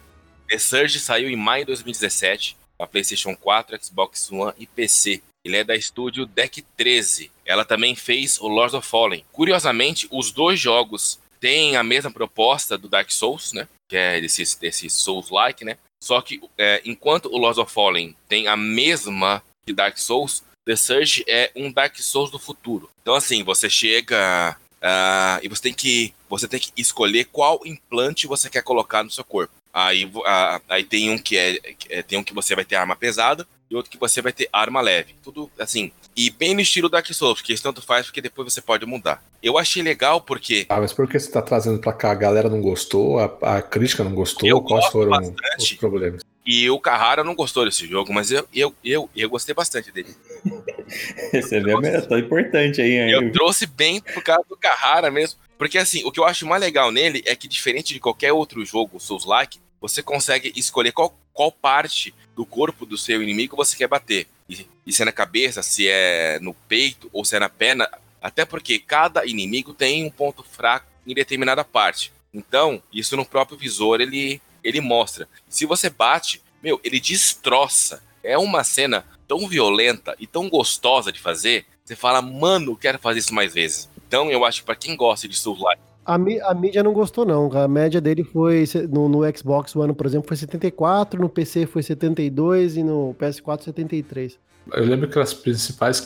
The Surge saiu em maio de 2017 para PlayStation 4, Xbox One e PC. Ele é da estúdio Deck 13. Ela também fez o Lords of Fallen. Curiosamente, os dois jogos têm a mesma proposta do Dark Souls, né? Que é desse, desse Souls-like, né? Só que é, enquanto o Lords of Fallen tem a mesma que Dark Souls, The Surge é um Dark Souls do futuro. Então, assim, você chega uh, e você tem que você tem que escolher qual implante você quer colocar no seu corpo. Aí, uh, aí tem um que é, é, tem um que você vai ter arma pesada e outro que você vai ter arma leve. Tudo assim. E bem no estilo Dark Souls, que isso tanto faz porque depois você pode mudar. Eu achei legal porque. Ah, mas por que você tá trazendo pra cá? A galera não gostou? A, a crítica não gostou? Eu Quais foram bastante. os problemas? E o Carrara não gostou desse jogo, mas eu, eu, eu, eu gostei bastante dele. Você vê a tão importante aí? Eu trouxe bem por causa do Carrara mesmo. Porque assim, o que eu acho mais legal nele é que, diferente de qualquer outro jogo Souls-like, você consegue escolher qual, qual parte do corpo do seu inimigo você quer bater. E, e se é na cabeça, se é no peito ou se é na perna. Até porque cada inimigo tem um ponto fraco em determinada parte. Então, isso no próprio visor ele ele mostra. Se você bate, meu, ele destroça. É uma cena tão violenta e tão gostosa de fazer, você fala, mano, quero fazer isso mais vezes. Então eu acho que pra quem gosta de Soul Like, a, a mídia não gostou, não. A média dele foi no, no Xbox One, por exemplo, foi 74, no PC foi 72 e no PS4 73. Eu lembro que as principais.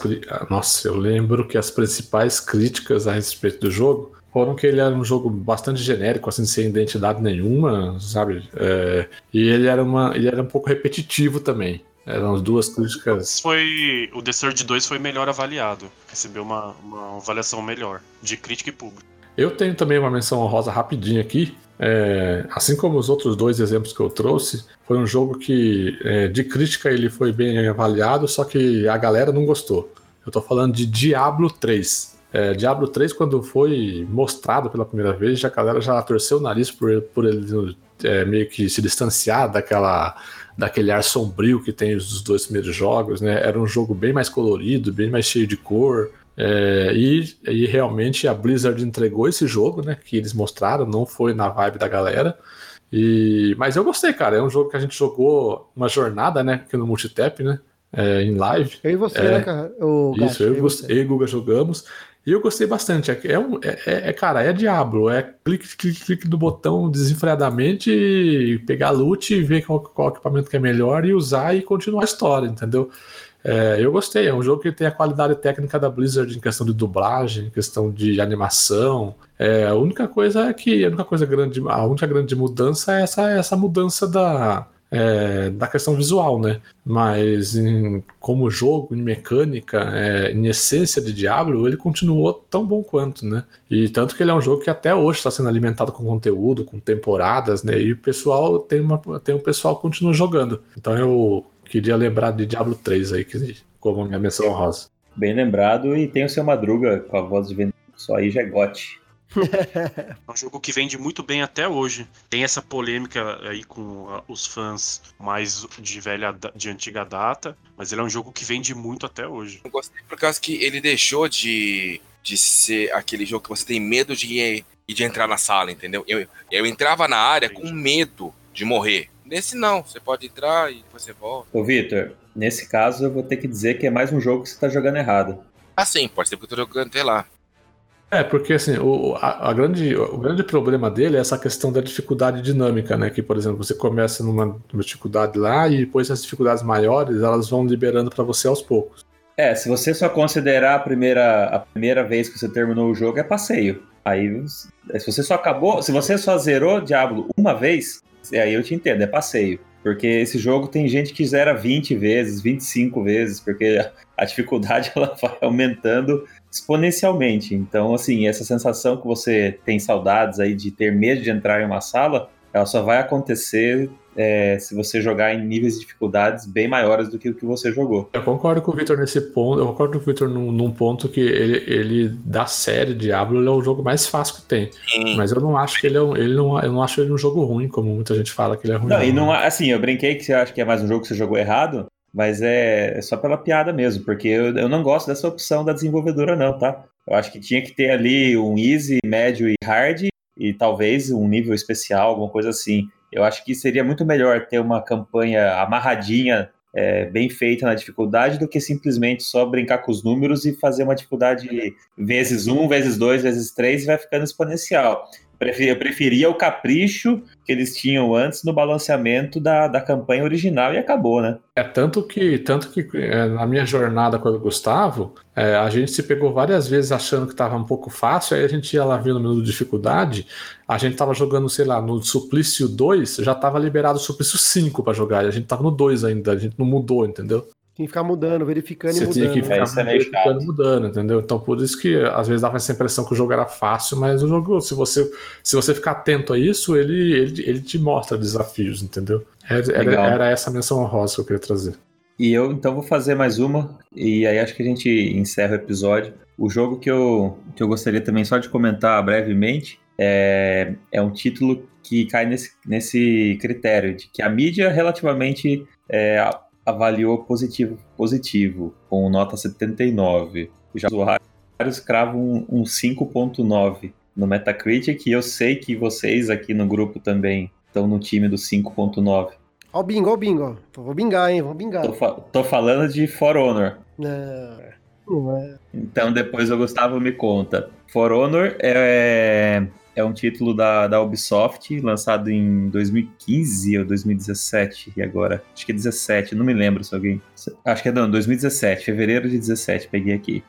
Nossa, eu lembro que as principais críticas a respeito do jogo foram que ele era um jogo bastante genérico, assim, sem identidade nenhuma, sabe? É, e ele era, uma, ele era um pouco repetitivo também. Eram as duas críticas. Foi, o The Surge 2 foi melhor avaliado. Recebeu uma, uma avaliação melhor, de crítica e público. Eu tenho também uma menção honrosa rapidinha aqui. É, assim como os outros dois exemplos que eu trouxe, foi um jogo que é, de crítica ele foi bem avaliado, só que a galera não gostou. Eu tô falando de Diablo 3. É, Diablo 3, quando foi mostrado pela primeira vez, a galera já torceu o nariz por, por ele é, meio que se distanciar daquela, daquele ar sombrio que tem os dois primeiros jogos, né? Era um jogo bem mais colorido, bem mais cheio de cor. É, e, e realmente a Blizzard entregou esse jogo, né? Que eles mostraram, não foi na vibe da galera. E, mas eu gostei, cara. É um jogo que a gente jogou uma jornada, né? Aqui no Multitap, né? É, em live. Eu e você, é, né, cara? O isso, eu, eu, eu e Guga jogamos. E eu gostei bastante. É, é, um, é, é, é, cara, é Diablo. É clique, clique, clique do botão desenfreadamente, pegar loot e ver qual, qual equipamento que é melhor e usar e continuar a história, entendeu? É, eu gostei. É um jogo que tem a qualidade técnica da Blizzard em questão de dublagem, em questão de animação. É, a única coisa é que a única coisa grande, a única grande mudança é essa, essa mudança da é, da questão visual, né? Mas em, como jogo, em mecânica, é, em essência de Diablo, ele continuou tão bom quanto, né? E tanto que ele é um jogo que até hoje está sendo alimentado com conteúdo, com temporadas, né? E o pessoal tem, uma, tem um pessoal que continua jogando. Então eu queria lembrar de Diablo 3 aí, que, como minha menção rosa. Bem lembrado, e tem o seu Madruga com a voz de só aí já é gote. É um jogo que vende muito bem até hoje. Tem essa polêmica aí com os fãs mais de velha, de antiga data, mas ele é um jogo que vende muito até hoje. Eu gostei por causa que ele deixou de, de ser aquele jogo que você tem medo de, de entrar na sala, entendeu? Eu, eu entrava na área com medo de morrer. Nesse não, você pode entrar e depois você volta. Ô, Vitor, nesse caso eu vou ter que dizer que é mais um jogo que você tá jogando errado. Ah, sim, pode ser porque eu tô jogando até lá. É, porque assim, o, a, a, grande, o grande problema dele é essa questão da dificuldade dinâmica, né? Que, por exemplo, você começa numa dificuldade lá e depois as dificuldades maiores elas vão liberando para você aos poucos. É, se você só considerar a primeira, a primeira vez que você terminou o jogo, é passeio. Aí, se você só acabou, se você só zerou Diablo uma vez, aí eu te entendo, é passeio. Porque esse jogo tem gente que zera 20 vezes, 25 vezes, porque a dificuldade ela vai aumentando exponencialmente. Então, assim, essa sensação que você tem saudades aí de ter medo de entrar em uma sala, ela só vai acontecer é, se você jogar em níveis de dificuldades bem maiores do que o que você jogou. Eu concordo com o Victor nesse ponto, eu concordo com o Victor num, num, ponto que ele, ele, da série Diablo, ele é o jogo mais fácil que tem. Sim. Mas eu não acho que ele é um, ele não, eu não acho ele um jogo ruim, como muita gente fala que ele é ruim. Não, e não, assim, eu brinquei que você acha que é mais um jogo que você jogou errado, mas é, é só pela piada mesmo, porque eu, eu não gosto dessa opção da desenvolvedora, não, tá? Eu acho que tinha que ter ali um easy, médio e hard, e talvez um nível especial, alguma coisa assim. Eu acho que seria muito melhor ter uma campanha amarradinha, é, bem feita na dificuldade, do que simplesmente só brincar com os números e fazer uma dificuldade vezes um, vezes dois, vezes três e vai ficando exponencial. Eu preferia o capricho que eles tinham antes no balanceamento da, da campanha original e acabou, né? É tanto que, tanto que é, na minha jornada com o Gustavo, é, a gente se pegou várias vezes achando que estava um pouco fácil, aí a gente ia lá ver no menu de dificuldade, a gente estava jogando, sei lá, no Suplício 2, já estava liberado o Suplício 5 para jogar, e a gente estava no 2 ainda, a gente não mudou, entendeu? Tem que ficar mudando, verificando Você e mudando. Você tinha que ficar é, verificando e mudando, entendeu? Então por isso que às vezes dava essa impressão que o jogo era fácil, mas o jogo, se você, se você ficar atento a isso, ele, ele, ele te mostra desafios, entendeu? Era, era, essa a menção honrosa que eu queria trazer. E eu então vou fazer mais uma, e aí acho que a gente encerra o episódio. O jogo que eu, que eu gostaria também só de comentar brevemente é, é um título que cai nesse, nesse critério de que a mídia relativamente é, avaliou positivo, positivo com nota 79. Já os usuários cravam um, um 5.9 no Metacritic e eu sei que vocês aqui no grupo também estão no time do 5.9. Ó o bingo, ó o bingo. Vou bingar, hein? Vou bingar. Tô, fa tô falando de For Honor. Não, não é. Então depois o Gustavo me conta. For Honor é, é um título da, da Ubisoft, lançado em 2015 ou 2017, e agora, acho que é 17, não me lembro se alguém... Acho que é não, 2017, fevereiro de 17, peguei aqui.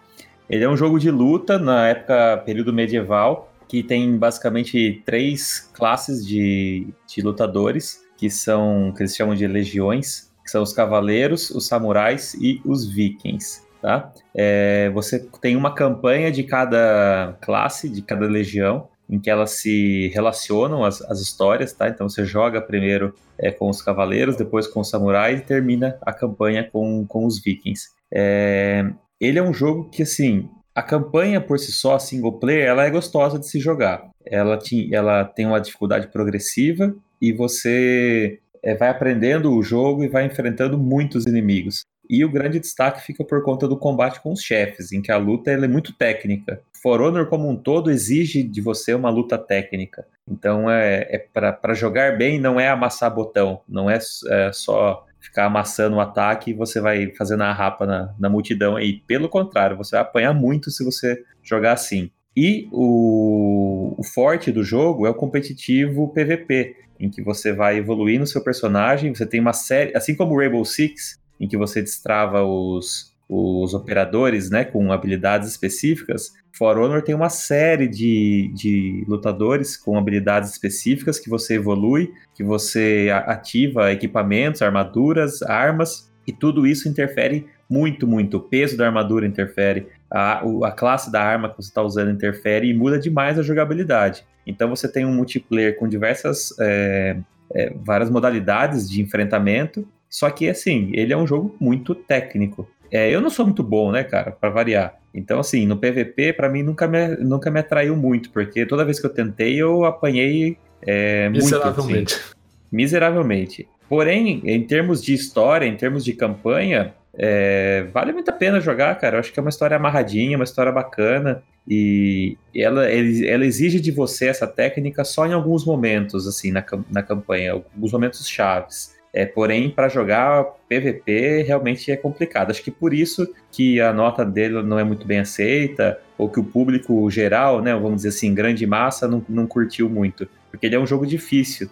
Ele é um jogo de luta na época, período medieval, que tem basicamente três classes de, de lutadores, que são, que eles chamam de legiões, que são os cavaleiros, os samurais e os vikings. Tá? É, você tem uma campanha de cada classe, de cada legião, em que elas se relacionam as, as histórias, tá? Então você joga primeiro é, com os cavaleiros, depois com os samurais e termina a campanha com, com os vikings. É, ele é um jogo que, assim, a campanha por si só, single player, ela é gostosa de se jogar. Ela, te, ela tem uma dificuldade progressiva e você é, vai aprendendo o jogo e vai enfrentando muitos inimigos. E o grande destaque fica por conta do combate com os chefes, em que a luta é muito técnica. For Honor como um todo exige de você uma luta técnica. Então é, é para jogar bem não é amassar botão, não é, é só ficar amassando o ataque e você vai fazendo a rapa na, na multidão aí. Pelo contrário, você vai apanhar muito se você jogar assim. E o, o forte do jogo é o competitivo PVP, em que você vai evoluir no seu personagem, você tem uma série, assim como o Rainbow Six, em que você destrava os, os operadores né, com habilidades específicas, For Honor tem uma série de, de lutadores com habilidades específicas que você evolui, que você ativa equipamentos, armaduras, armas, e tudo isso interfere muito, muito. O peso da armadura interfere, a, a classe da arma que você está usando interfere e muda demais a jogabilidade. Então você tem um multiplayer com diversas. É, é, várias modalidades de enfrentamento só que, assim, ele é um jogo muito técnico. É, eu não sou muito bom, né, cara, para variar. Então, assim, no PVP, para mim, nunca me, nunca me atraiu muito, porque toda vez que eu tentei, eu apanhei é, miseravelmente. Muito, assim, miseravelmente. Porém, em termos de história, em termos de campanha, é, vale muito a pena jogar, cara. Eu acho que é uma história amarradinha, uma história bacana. E ela, ela exige de você essa técnica só em alguns momentos, assim, na, na campanha, alguns momentos chaves. É, porém, para jogar PVP realmente é complicado. Acho que por isso que a nota dele não é muito bem aceita, ou que o público geral, né, vamos dizer assim, grande massa, não, não curtiu muito. Porque ele é um jogo difícil.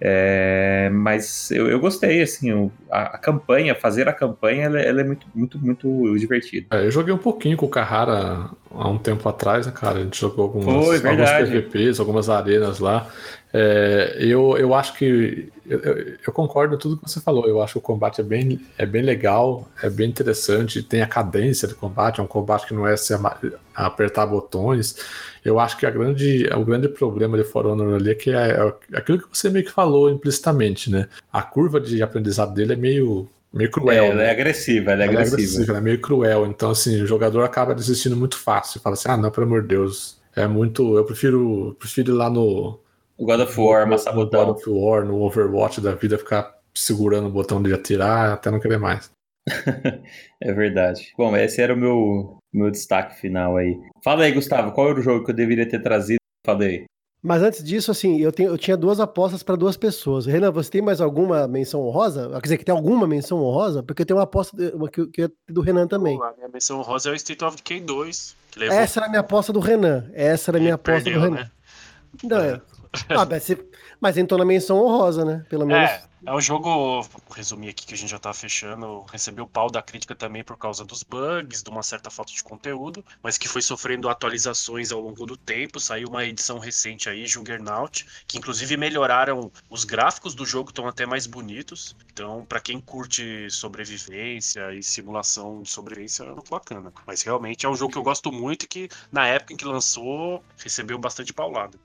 É, mas eu, eu, gostei, assim, o, a, a, campanha, fazer a campanha, ela, ela, é muito, muito, muito divertida. É, eu joguei um pouquinho com o Carrara há um tempo atrás, né, cara? A gente jogou algumas, Foi, alguns PVPs, algumas arenas lá. É, eu, eu acho que. Eu, eu, concordo com tudo que você falou. Eu acho que o combate é bem, é bem legal, é bem interessante, tem a cadência do combate, é um combate que não é se apertar botões. Eu acho que a grande, o grande problema de For Honor ali é que é, é aquilo que você meio que falou implicitamente, né? A curva de aprendizado dele é meio meio cruel. É, ela é né? é agressiva, ela é ela agressiva. É agressiva, ela é meio cruel. Então, assim, o jogador acaba desistindo muito fácil. Fala assim, ah, não, pelo amor de Deus. É muito. Eu prefiro, prefiro ir lá no. God of War, amassar botão. God of War, no Overwatch da vida, ficar segurando o botão de atirar até não querer mais. é verdade. Bom, esse era o meu, meu destaque final aí. Fala aí, Gustavo, qual era o jogo que eu deveria ter trazido? Falei. Mas antes disso, assim, eu, tenho, eu tinha duas apostas para duas pessoas. Renan, você tem mais alguma menção honrosa? Quer dizer, que tem alguma menção honrosa? Porque eu tenho uma aposta uma que, que é do Renan também. A minha menção honrosa é o State of Decay 2. Levou... Essa era a minha aposta do Renan. Essa era a minha aposta perdeu, do Renan. Né? Não, é. Ah, mas, entrou na menção honrosa, né? Pelo menos. É, é um jogo, vou resumir aqui que a gente já tá fechando, recebeu pau da crítica também por causa dos bugs, de uma certa falta de conteúdo, mas que foi sofrendo atualizações ao longo do tempo. Saiu uma edição recente aí, Juggernaut, que inclusive melhoraram os gráficos do jogo, estão até mais bonitos. Então, para quem curte sobrevivência e simulação de sobrevivência, é muito bacana. Mas realmente é um jogo que eu gosto muito e que na época em que lançou, recebeu bastante paulada.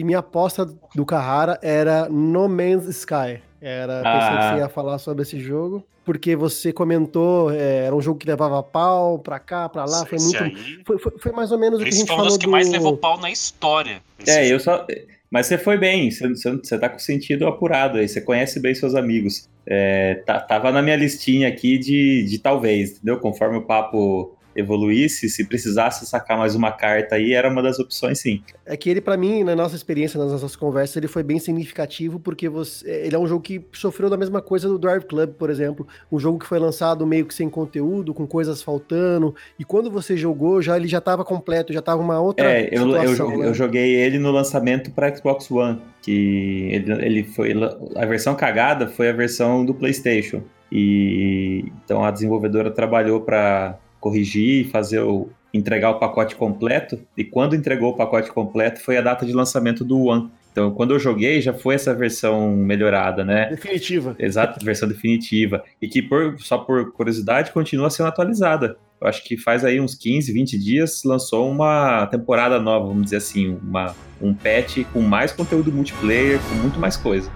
E minha aposta do Carrara era No Man's Sky. Era, ah. pensei que você ia falar sobre esse jogo, porque você comentou, é, era um jogo que levava pau pra cá, pra lá, foi muito. Aí, foi, foi, foi, mais ou menos o que a gente falou. Esse foi um dos que do... mais levou pau na história. É, jogo. eu só. Mas você foi bem, você, você tá com o sentido apurado aí, você conhece bem seus amigos. É, tá, tava na minha listinha aqui de, de talvez, entendeu? Conforme o papo evoluísse, se precisasse sacar mais uma carta aí, era uma das opções, sim. É que ele, para mim, na nossa experiência, nas nossas conversas, ele foi bem significativo, porque você, ele é um jogo que sofreu da mesma coisa do Drive Club, por exemplo. Um jogo que foi lançado meio que sem conteúdo, com coisas faltando, e quando você jogou, já ele já estava completo, já estava uma outra É, eu, situação, eu, né? eu joguei ele no lançamento para Xbox One, que ele, ele foi... A versão cagada foi a versão do PlayStation. E então a desenvolvedora trabalhou para corrigir, fazer o entregar o pacote completo. E quando entregou o pacote completo foi a data de lançamento do One. Então, quando eu joguei, já foi essa versão melhorada, né? Definitiva. Exato, versão definitiva. E que, por, só por curiosidade, continua sendo atualizada. Eu acho que faz aí uns 15, 20 dias lançou uma temporada nova, vamos dizer assim, uma, um patch com mais conteúdo multiplayer, com muito mais coisa.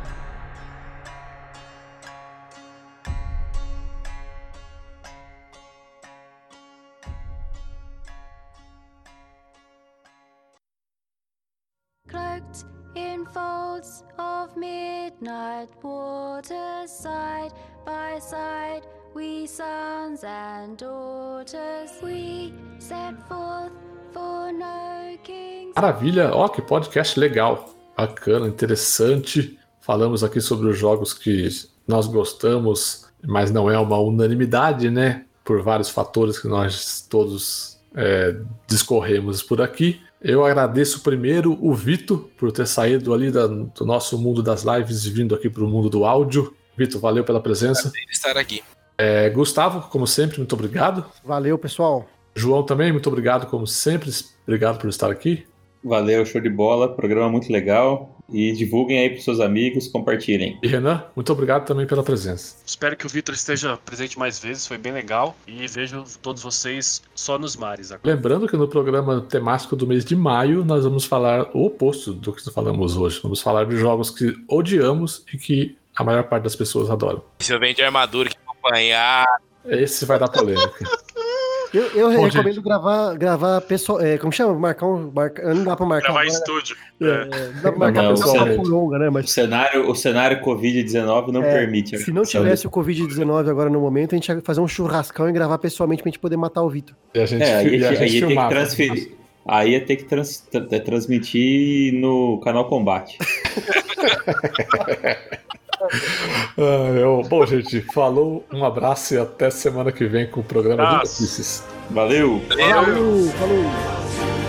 Midnight waters side by side we sons and daughters we set forth for no kings Maravilha, ó que podcast legal, bacana, interessante. Falamos aqui sobre os jogos que nós gostamos, mas não é uma unanimidade, né? Por vários fatores que nós todos é, discorremos por aqui. Eu agradeço primeiro o Vitor por ter saído ali da, do nosso mundo das lives e vindo aqui para o mundo do áudio. Vitor, valeu pela presença. Prazer estar aqui. É, Gustavo, como sempre, muito obrigado. Valeu, pessoal. João também, muito obrigado, como sempre. Obrigado por estar aqui. Valeu, show de bola. Programa muito legal. E divulguem aí para seus amigos, compartilhem. E Renan, muito obrigado também pela presença. Espero que o Vitor esteja presente mais vezes, foi bem legal. E vejo todos vocês só nos mares agora. Lembrando que no programa temático do mês de maio, nós vamos falar o oposto do que falamos hoje. Vamos falar de jogos que odiamos e que a maior parte das pessoas adoram. Se eu vem de armadura que apanhar, Esse vai dar polêmica. Eu, eu Bom, recomendo gente. gravar, gravar pessoal. É, como chama? Marcar um. Marcar, não dá pra marcar. Gravar estúdio. É, é. Dá pra marcar não, pessoal cenário, longa, né? Mas... O cenário, o cenário Covid-19 não é, permite. Se não tivesse o Covid-19 agora no momento, a gente ia fazer um churrascão e gravar pessoalmente pra gente poder matar o Vitor. E a gente, é, aí, a gente, aí ia ter que transferir. Aí ia ter que trans, transmitir no canal Combate. ah, eu, bom, gente, falou, um abraço e até semana que vem com o programa ah. de notícias. Valeu! Valeu! falou.